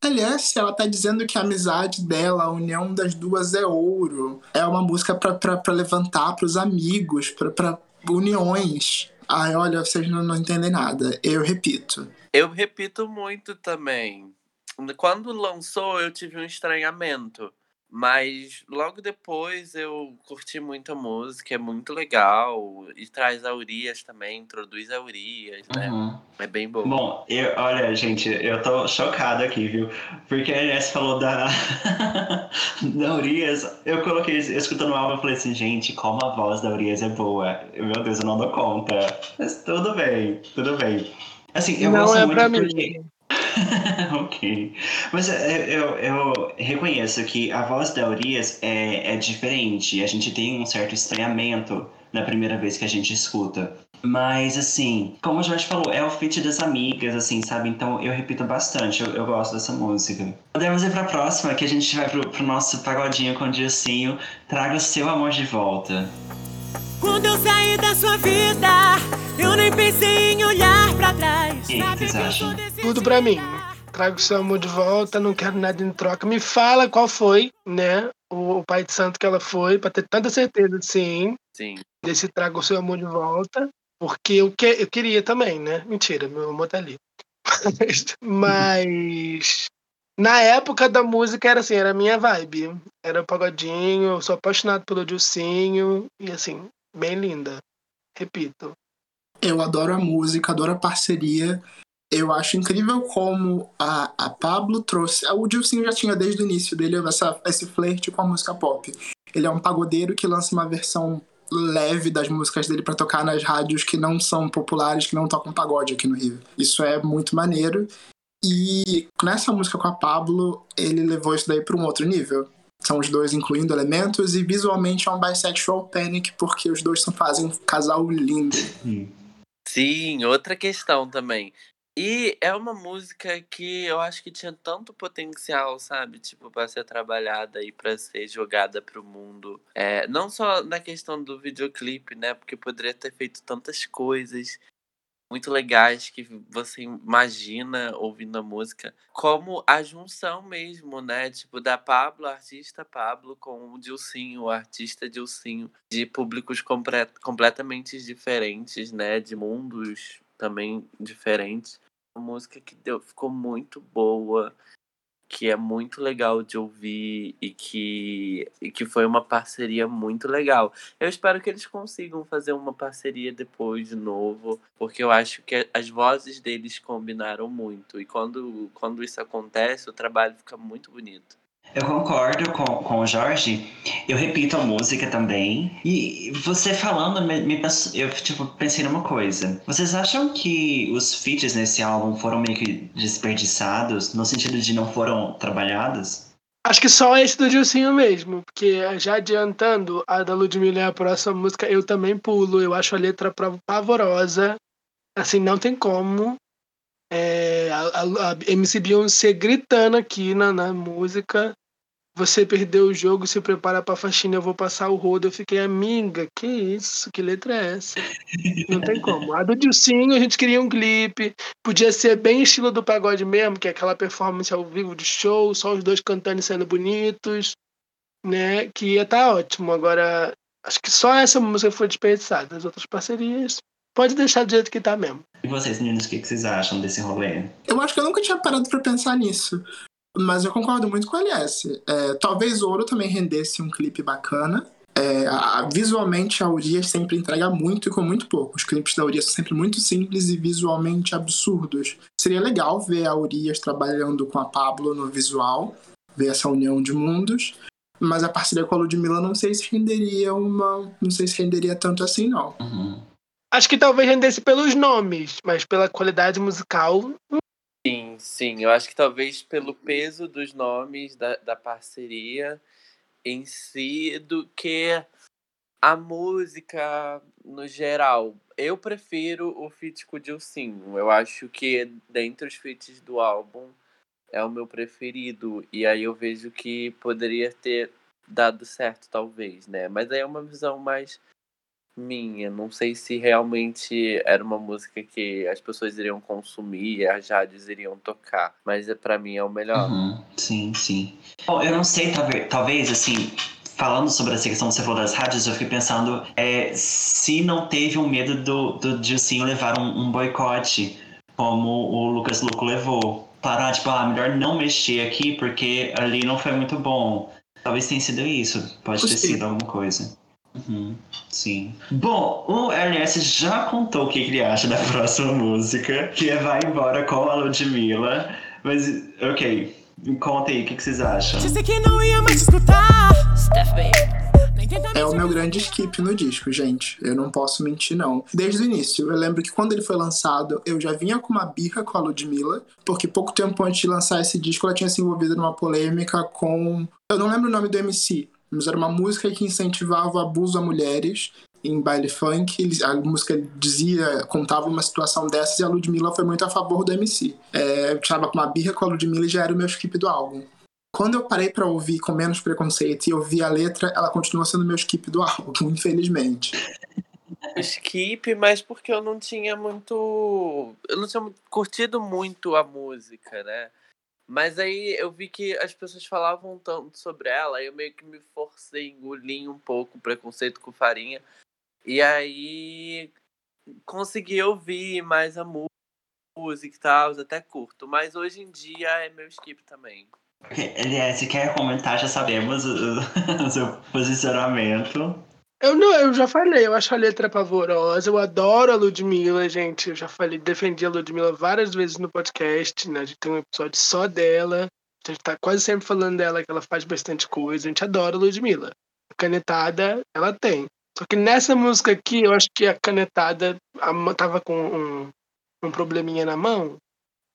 S4: Aliás, ela tá dizendo que a amizade dela, a união das duas é ouro. É uma música pra levantar pros amigos, pra, pra uniões. Ai, olha, vocês não, não entendem nada. Eu repito.
S3: Eu repito muito também. Quando lançou, eu tive um estranhamento. Mas logo depois eu curti muito a música, é muito legal. E traz a Urias também, introduz a Urias, né?
S1: Uhum.
S3: É bem bom.
S1: Bom, eu, olha, gente, eu tô chocado aqui, viu? Porque a Inês falou da, da Urias. Eu coloquei, eu escutando o álbum, eu falei assim, gente, como a voz da Urias é boa. Meu Deus, eu não dou conta. Mas tudo bem, tudo bem. Assim, eu
S5: não
S1: gosto
S5: é
S1: muito
S5: pra mim.
S1: ok. Mas é, eu, eu reconheço que a voz da Urias é, é diferente. A gente tem um certo estranhamento na primeira vez que a gente escuta. Mas, assim, como o Jorge falou, é o feat das amigas, assim, sabe? Então eu repito bastante, eu, eu gosto dessa música. Podemos ir pra próxima, que a gente vai pro, pro nosso pagodinho com o Dilcinho. Traga o seu amor de volta.
S6: Quando eu saí da sua vida, eu nem pensei em olhar pra trás.
S1: E aí, o que
S6: Sabe
S1: vocês acham?
S5: Tudo pra mim. Trago seu amor de volta, não quero nada em troca. Me fala qual foi, né? O, o pai de santo que ela foi, pra ter tanta certeza, sim,
S3: Sim.
S5: desse trago o seu amor de volta. Porque eu, que, eu queria também, né? Mentira, meu amor tá ali. Mas na época da música era assim, era a minha vibe. Era pagodinho, eu sou apaixonado pelo Dilcinho e assim, bem linda. Repito.
S4: Eu adoro a música, adoro a parceria. Eu acho incrível como a, a Pablo trouxe. O Dilcinho já tinha desde o início dele essa, esse flerte com a música pop. Ele é um pagodeiro que lança uma versão leve das músicas dele pra tocar nas rádios que não são populares, que não tocam pagode aqui no Rio. Isso é muito maneiro. E nessa música com a Pablo, ele levou isso daí pra um outro nível. São os dois incluindo elementos e visualmente é um bisexual panic porque os dois fazem um casal lindo.
S3: Sim, outra questão também. E é uma música que eu acho que tinha tanto potencial, sabe? Tipo, pra ser trabalhada e pra ser jogada pro mundo. É, não só na questão do videoclipe, né? Porque poderia ter feito tantas coisas muito legais que você imagina ouvindo a música, como a junção mesmo, né? Tipo, da Pablo, artista Pablo, com o Dilcinho, o artista Dilcinho, de públicos completamente diferentes, né? De mundos também diferentes. Uma música que deu, ficou muito boa, que é muito legal de ouvir e que, e que foi uma parceria muito legal. Eu espero que eles consigam fazer uma parceria depois de novo, porque eu acho que as vozes deles combinaram muito. E quando, quando isso acontece, o trabalho fica muito bonito.
S1: Eu concordo com, com o Jorge. Eu repito a música também. E você falando, me, me eu tipo, pensei numa coisa. Vocês acham que os feats nesse álbum foram meio que desperdiçados, no sentido de não foram trabalhados?
S5: Acho que só esse do Dilcinho mesmo, porque já adiantando, a da Ludmilla é a próxima música, eu também pulo. Eu acho a letra pavorosa. Assim, não tem como. É, a, a- a MC Beyoncé gritando aqui na, na música. Você perdeu o jogo, se prepara pra faxina, eu vou passar o rodo. Eu fiquei, amiga, que isso? Que letra é essa? Não tem como. A do Dilcinho, a gente queria um clipe. Podia ser bem estilo do pagode mesmo, que é aquela performance ao vivo de show, só os dois cantando e sendo bonitos, né? Que ia estar ótimo. Agora, acho que só essa música foi desperdiçada. As outras parcerias, pode deixar do jeito que tá mesmo.
S1: E vocês, meninos, o que, que vocês acham desse rolê?
S4: Eu acho que eu nunca tinha parado pra pensar nisso. Mas eu concordo muito com a LS. É, talvez Ouro também rendesse um clipe bacana. É, a- visualmente, a Urias sempre entrega muito e com muito pouco. Os clipes da Urias são sempre muito simples e visualmente absurdos. Seria legal ver a Urias trabalhando com a Pablo no visual, ver essa união de mundos. Mas a parceria com a Ludmilla não sei se renderia uma. Não sei se renderia tanto assim, não.
S1: Uhum.
S5: Acho que talvez rendesse pelos nomes, mas pela qualidade musical.
S3: Sim, sim. Eu acho que talvez pelo peso dos nomes da, da parceria em si do que a música no geral. Eu prefiro o feat com o Dilcinho. Eu acho que dentre os feats do álbum é o meu preferido. E aí eu vejo que poderia ter dado certo, talvez, né? Mas aí é uma visão mais minha. Não sei se realmente era uma música que as pessoas iriam consumir, as rádios iriam tocar. Mas é, pra mim é o melhor.
S1: Uhum, Sim, sim. Bom, eu não sei, talvez, talvez, assim, falando sobre essa questão que você falou das rádios, eu fiquei pensando é, se não teve um medo do, do Dilcinho levar um, um boicote, como o Lucas Luco levou. Parar, tipo, ah, melhor não mexer aqui porque ali não foi muito bom. Talvez tenha sido isso. Pode ter
S4: Possível.
S1: sido alguma coisa. Uhum, sim. Bom, o LS já contou o que ele acha da próxima música, que é Vai Embora com a Ludmilla. Mas, ok, conta aí, o que, que vocês acham?
S6: Disse que não ia mais escutar. Steph, baby.
S4: É o meu grande skip no disco, gente. Eu não posso mentir, não. Desde o início, eu lembro que quando ele foi lançado, eu já vinha com uma birra com a Ludmilla, porque pouco tempo antes de lançar esse disco, ela tinha se envolvido numa polêmica com. Eu não lembro o nome do MC, mas era uma música que incentivava o abuso a mulheres em baile funk. A música dizia, contava uma situação dessas e a Ludmilla foi muito a favor do MC. É, eu tava com uma birra com a Ludmilla e já era o meu skip do álbum. Quando eu parei pra ouvir com menos preconceito e ouvi a letra, ela continua sendo meu skip do álbum, infelizmente.
S3: Skip, mas porque eu não tinha muito. Eu não tinha curtido muito a música, né? Mas aí eu vi que as pessoas falavam tanto sobre ela, eu meio que me forcei, engoli um pouco o preconceito com farinha. E aí consegui ouvir mais a música e tal, até curto. Mas hoje em dia é meu skip também.
S1: Aliás, se quer comentar, já sabemos o, o seu posicionamento.
S5: Eu não, eu já falei, eu acho a letra pavorosa, eu adoro a Ludmilla, gente. Eu já falei, defendi a Ludmilla várias vezes no podcast, né? A gente tem um episódio só dela. A gente tá quase sempre falando dela, que ela faz bastante coisa. A gente adora a Ludmilla. A canetada, ela tem. Só que nessa música aqui, eu acho que a canetada a tava com um, um probleminha na mão.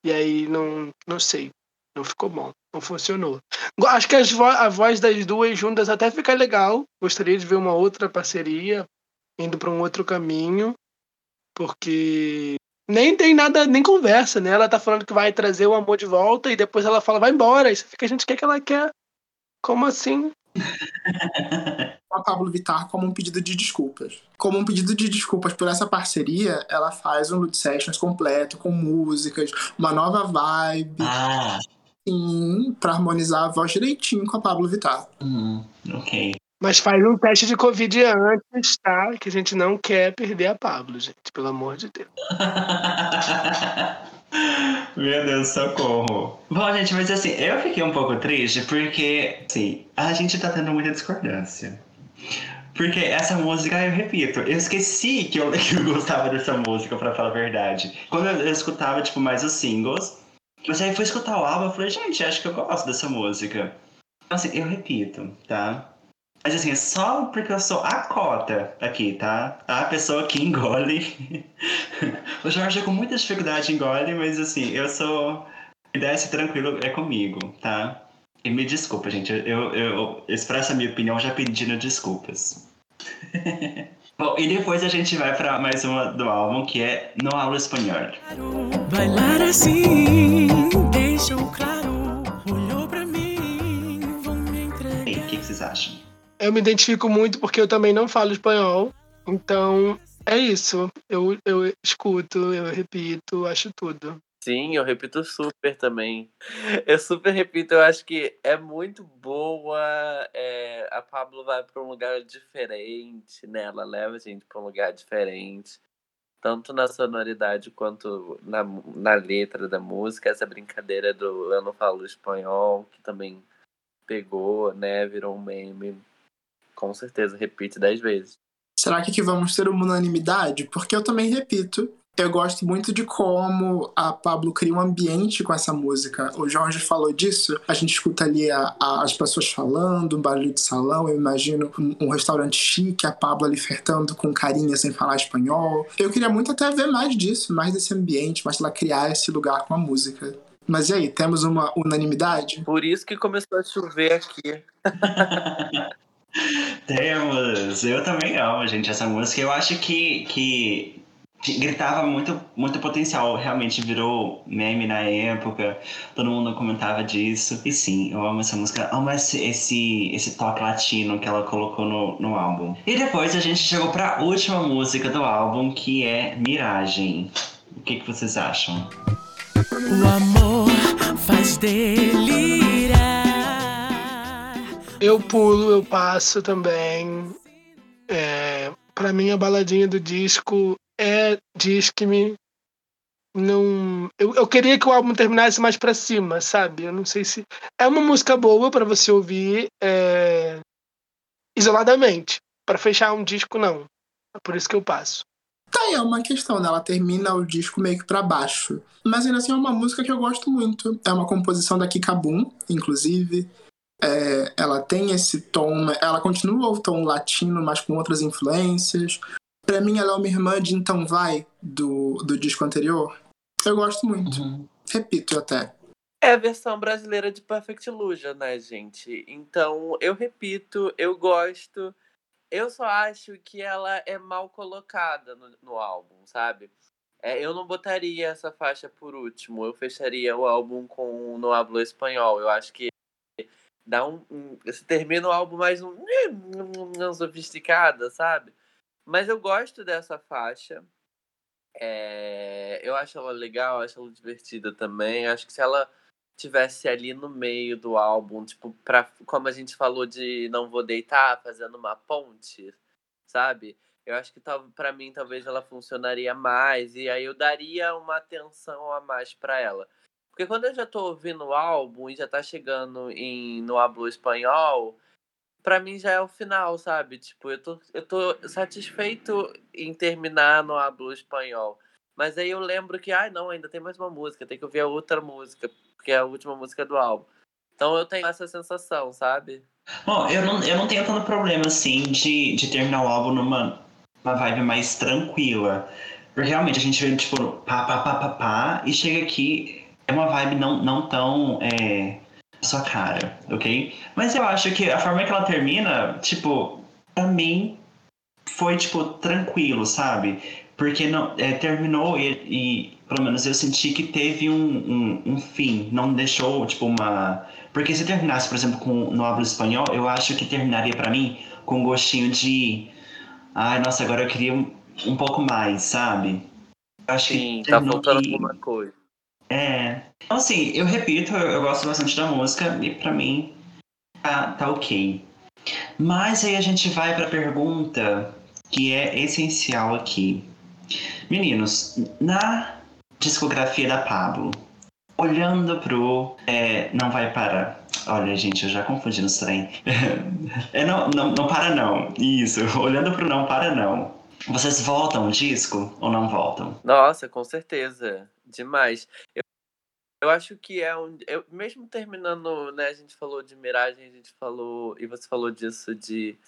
S5: E aí não, não sei. Não ficou bom. Não funcionou. Acho que as vo- a voz das duas juntas até fica legal. Gostaria de ver uma outra parceria indo para um outro caminho, porque nem tem nada, nem conversa, né? Ela tá falando que vai trazer o amor de volta e depois ela fala, vai embora. E você fica, a gente quer que ela quer. Como assim?
S4: A Pablo Vittar como um pedido de desculpas. Como um pedido de desculpas por essa parceria, ela faz um Lud Sessions completo, com músicas, uma nova vibe,
S1: Ah,
S4: sim, pra harmonizar a voz direitinho com a Pablo Vittar.
S1: hum, ok.
S5: Mas faz um teste de Covid antes, tá? Que a gente não quer perder a Pablo, gente. Pelo amor de Deus.
S1: Meu Deus, socorro. Bom, gente, mas assim, eu fiquei um pouco triste porque, assim, a gente tá tendo muita discordância. Porque essa música, eu repito, eu esqueci que eu, que eu gostava dessa música, pra falar a verdade. Quando eu, eu escutava, tipo, mais os singles, mas aí fui escutar o álbum e falei, gente, acho que eu gosto dessa música. Então, assim, eu repito, tá? Mas assim, é só porque eu sou a cota aqui, tá? A pessoa que engole. o Jorge com muita dificuldade engole, mas assim, eu sou. Me desce tranquilo, é comigo, tá? E me desculpa, gente, eu, eu, eu expresso a minha opinião já pedindo desculpas. Bom, e depois a gente vai pra mais uma do álbum, que é No Hablo Espanhol.
S6: Bailar assim, deixou claro. Olhou pra mim, vou me
S1: E
S6: entregar.
S1: o que, que vocês acham?
S5: Eu me identifico muito porque eu também não falo espanhol. Então, é isso. Eu, eu escuto, eu repito, acho tudo.
S3: Sim, eu repito super também. Eu super repito, eu acho que é muito boa. é, a Pablo vai para um lugar diferente, né? Ela leva a gente para um lugar diferente. Tanto na sonoridade quanto na, na letra da música. Essa brincadeira do Eu Não Falo Espanhol, que também pegou, né? Virou um meme. Com certeza, repite dez vezes.
S4: Será que vamos ter uma unanimidade? Porque eu também repito. Eu gosto muito de como a Pablo cria um ambiente com essa música. O Jorge falou disso. A gente escuta ali a- a- as pessoas falando, um barulho de salão. Eu imagino um, um restaurante chique, a Pablo ali flertando com carinha sem falar espanhol. Eu queria muito até ver mais disso, mais desse ambiente, mais ela criar esse lugar com a música. Mas e aí, temos uma unanimidade?
S3: Por isso que começou a chover aqui.
S1: Temos! Eu também amo, gente, essa música. Eu acho que, que, que gritava muito, muito potencial. Realmente virou meme na época. Todo mundo comentava disso. E sim, eu amo essa música. Amo esse, esse, esse toque latino que ela colocou no, no álbum. E depois a gente chegou pra última música do álbum, que é Miragem. O que, que vocês acham?
S6: O amor faz delirar.
S5: Eu pulo, eu passo também. É, para mim, a baladinha do disco é Disque-me. Não, eu, eu queria que o álbum terminasse mais pra cima, sabe? Eu não sei se. É uma música boa pra você ouvir é, isoladamente. Pra fechar um disco, não. É por isso que eu passo.
S4: Tá aí, é uma questão, né? Ela termina o disco meio que pra baixo. Mas ainda assim é uma música que eu gosto muito. É uma composição da Kika Boom, inclusive. É, ela tem esse tom, ela continua o tom latino, mas com outras influências. Pra mim, ela é uma irmã de Então Vai, do, do disco anterior. Eu gosto muito. Repito até.
S3: É a versão brasileira de Perfect Illusion, né, gente? Então, eu repito, eu gosto. Eu só acho que ela é mal colocada no, no álbum, sabe? É, eu não botaria essa faixa por último. Eu fecharia o álbum com No Hablo Espanhol. Eu acho que dá um. um você termina o álbum mais um. um sofisticada, sabe? Mas eu gosto dessa faixa. É, eu acho ela legal, acho ela divertida também. Acho que se ela tivesse ali no meio do álbum, tipo, pra, como a gente falou de Não Vou Deitar, fazendo uma ponte, sabe? Eu acho que para mim talvez ela funcionaria mais e aí eu daria uma atenção a mais para ela. Porque quando eu já tô ouvindo o álbum e já tá chegando em no Hablo Espanhol, para mim já é o final, sabe? Tipo, eu tô, eu tô satisfeito em terminar no Hablo Espanhol. Mas aí eu lembro que, ai, ah, não, ainda tem mais uma música, tem que ouvir a outra música, porque é a última música do álbum. Então eu tenho essa sensação, sabe?
S1: Bom, eu não, eu não tenho tanto problema, assim, de, de terminar o álbum numa uma vibe mais tranquila. Porque realmente a gente vê, tipo, pá, pá, pá, pá, pá, e chega aqui, é uma vibe não, não tão. É, sua cara, ok? Mas eu acho que a forma que ela termina, tipo, pra mim foi, tipo, tranquilo, sabe? Porque não, é, terminou e, e, pelo menos eu senti que teve um, um, um, fim, não deixou, tipo, uma. Porque se terminasse, por exemplo, com no hablo espanhol, eu acho que terminaria para mim com um gostinho de. Ai, nossa, agora eu queria um, um pouco mais, sabe?
S3: Eu acho Sim, que tá faltando alguma coisa.
S1: É. Então, assim, eu repito, eu, eu, gosto bastante da música e pra mim tá, tá ok. Mas aí a gente vai pra pergunta que é essencial aqui. Meninos, na discografia da Pablo, olhando pro é, Não Vai Parar. Olha, gente, eu já confundi no trem. é, não, não, não para não. Isso, olhando pro Não Para Não. Vocês voltam o disco ou não voltam?
S3: Nossa, com certeza. Demais. Eu, eu acho que é um. Eu, mesmo terminando, né? A gente falou de miragem, a gente falou. E você falou disso de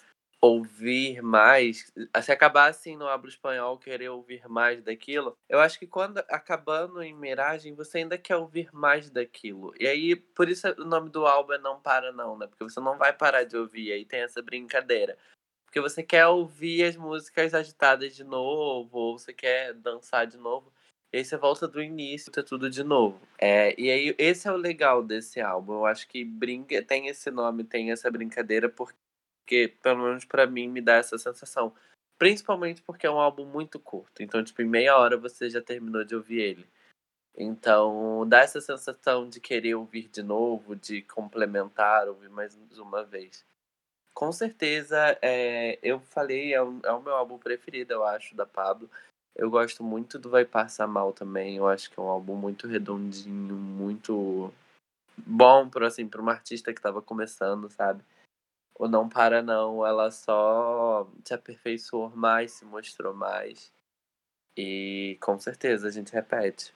S3: ouvir mais. Se acabar assim no Abro Espanhol, querer ouvir mais daquilo. Eu acho que quando acabando em miragem, você ainda quer ouvir mais daquilo. E aí, por isso o nome do álbum é Não Para Não, né? Porque você não vai parar de ouvir. Aí tem essa brincadeira. Porque você quer ouvir as músicas agitadas de novo, ou você quer dançar de novo. E aí você volta do início, tá tudo de novo. É, e aí, esse é o legal desse álbum. Eu acho que brinca, tem esse nome, tem essa brincadeira, porque, pelo menos para mim, me dá essa sensação. Principalmente porque é um álbum muito curto. Então, tipo, em meia hora você já terminou de ouvir ele. Então, dá essa sensação de querer ouvir de novo, de complementar, ouvir mais uma vez. Com certeza, é, eu falei, é o, é o meu álbum preferido, eu acho, da Pablo. Eu gosto muito do Vai Passar Mal também. Eu acho que é um álbum muito redondinho, muito bom para assim, pra uma artista que estava começando, sabe? o Não Para Não, ela só se aperfeiçoou mais, se mostrou mais. E com certeza a gente repete.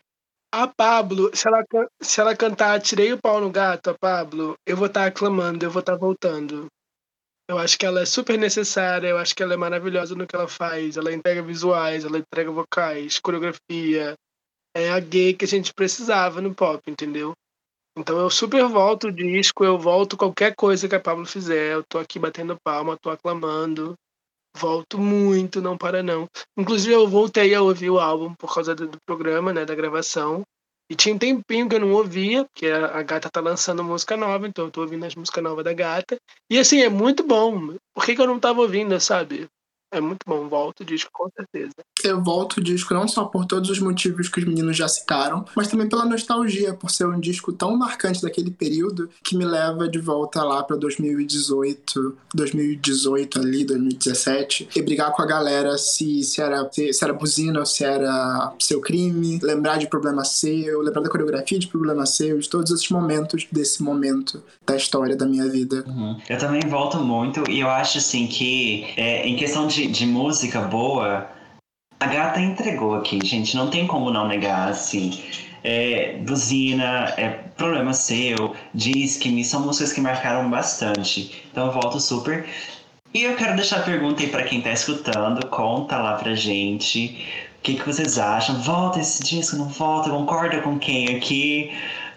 S5: A Pablo, se ela, se ela cantar Tirei o Pau no Gato, a Pablo, eu vou estar aclamando, eu vou estar voltando. Eu acho que ela é super necessária, eu acho que ela é maravilhosa no que ela faz. Ela entrega visuais, ela entrega vocais, coreografia. É a gay que a gente precisava no pop, entendeu? Então eu super volto o disco, eu volto qualquer coisa que a Pablo fizer. Eu tô aqui batendo palma, tô aclamando. Volto muito, não para não. Inclusive eu voltei a ouvir o álbum por causa do, programa, né, da gravação. E tinha um tempinho que eu não ouvia, porque a, gata tá lançando música nova, então eu tô ouvindo as músicas novas da gata. E assim, é muito bom. Por que, que eu não tava ouvindo, sabe? É muito bom, volto o disco com certeza.
S4: Eu volto o disco não só por todos os motivos que os meninos já citaram, mas também pela nostalgia, por ser um disco tão marcante daquele período que me leva de volta lá pra 2018, 2018 ali, 2017, e brigar com a galera se, se, era, se, se era buzina ou se era seu crime, lembrar de problema seu, lembrar da coreografia de problema seu, de todos esses momentos desse momento da história da minha vida.
S1: Uhum. Eu também volto muito e eu acho assim que é, em questão de, de música boa, a gata entregou aqui, gente. Não tem como não negar, assim. É, buzina, é problema seu, diz que me são músicas que marcaram bastante. Então eu volto super. E eu quero deixar a pergunta aí pra quem tá escutando, conta lá pra gente. O que, que vocês acham? Volta esse disco, não volta? Concorda com quem aqui?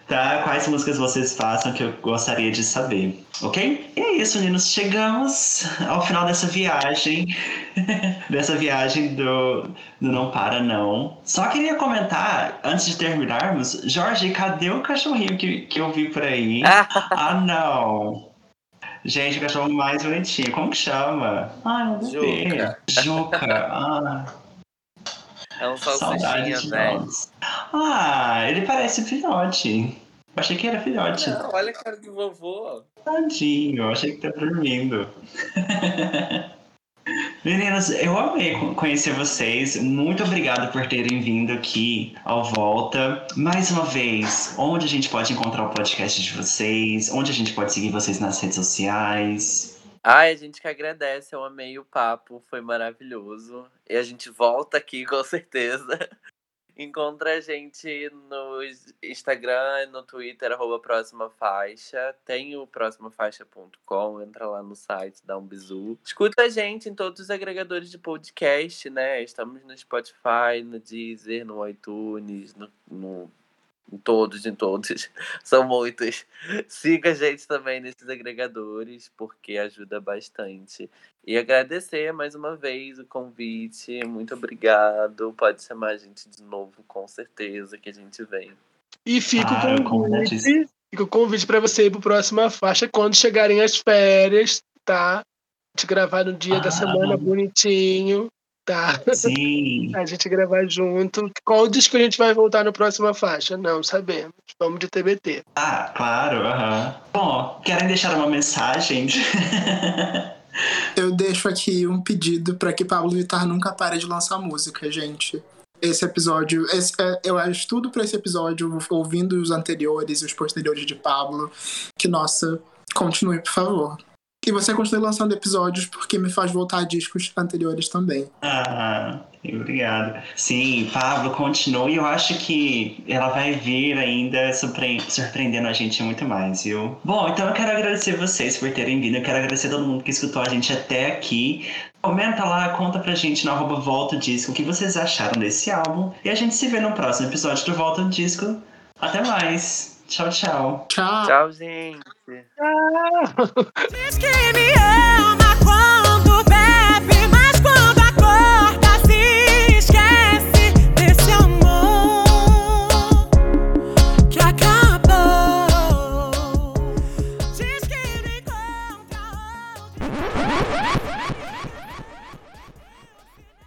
S1: Tá? Quais músicas vocês façam que eu gostaria de saber, ok? E é isso, meninos. Chegamos ao final dessa viagem. dessa viagem do, do Não Para Não. Só queria comentar, antes de terminarmos, Jorge, cadê o cachorrinho que, que eu vi por aí? ah, não! Gente, o cachorro mais bonitinho. Como que chama? Ai, meu.
S3: Juca.
S1: Juca. Ah,
S3: É um salsichinha, velho.
S1: nós. Ah, ele parece filhote. Eu achei que era filhote.
S3: Não, olha a cara de vovô.
S1: Tadinho, eu achei que tá dormindo. Meninas, eu amei co- conhecer vocês. Muito obrigado por terem vindo aqui ao Volta. Mais uma vez, onde a gente pode encontrar o podcast de vocês? Onde a gente pode seguir vocês nas redes sociais?
S3: Ai, a gente que agradece, eu amei o papo, foi maravilhoso. E a gente volta aqui com certeza. Encontra a gente no Instagram, no Twitter, arroba Próxima Faixa. Tem o próximafaixa.com, entra lá no site, dá um bisu. Escuta a gente em todos os agregadores de podcast, né? Estamos no Spotify, no Deezer, no iTunes, no, no- em todos, em todos. São muitos. Siga a gente também nesses agregadores, porque ajuda bastante. E agradecer mais uma vez o convite. Muito obrigado. Pode chamar a gente de novo, com certeza, que a gente vem.
S5: E fica
S1: Ah,
S5: o convite, fica o convite para você ir pro próxima faixa quando chegarem as férias, tá? A gente gravar no dia da
S1: Ah.
S5: semana bonitinho, tá?
S1: Sim.
S5: A gente gravar junto. Qual disco a gente vai voltar no próxima faixa? Não sabemos. Vamos de TBT.
S1: Ah, claro. aham. Bom, querem deixar uma mensagem?
S4: Eu deixo aqui um pedido para que Pablo Vittar nunca pare de lançar música, gente. Esse episódio, esse, é, eu acho tudo para esse episódio, ouvindo os anteriores e os posteriores de Pablo, que nossa, continue, por favor. E você continue lançando episódios porque me faz voltar a discos anteriores também.
S1: Ah, obrigado. Sim, Pablo, continue. Eu acho que ela vai vir ainda surpre- surpreendendo a gente muito mais, viu? Bom, então eu quero agradecer vocês por terem vindo. Eu quero agradecer todo mundo que escutou a gente até aqui. Comenta lá, conta pra gente no arroba Volta o Disco o que vocês acharam desse álbum. E a gente se vê no próximo episódio do Volta o Disco. Até mais. Tchau, tchau.
S4: Tchau!
S3: Tchau, gente.
S6: Diz que me ama,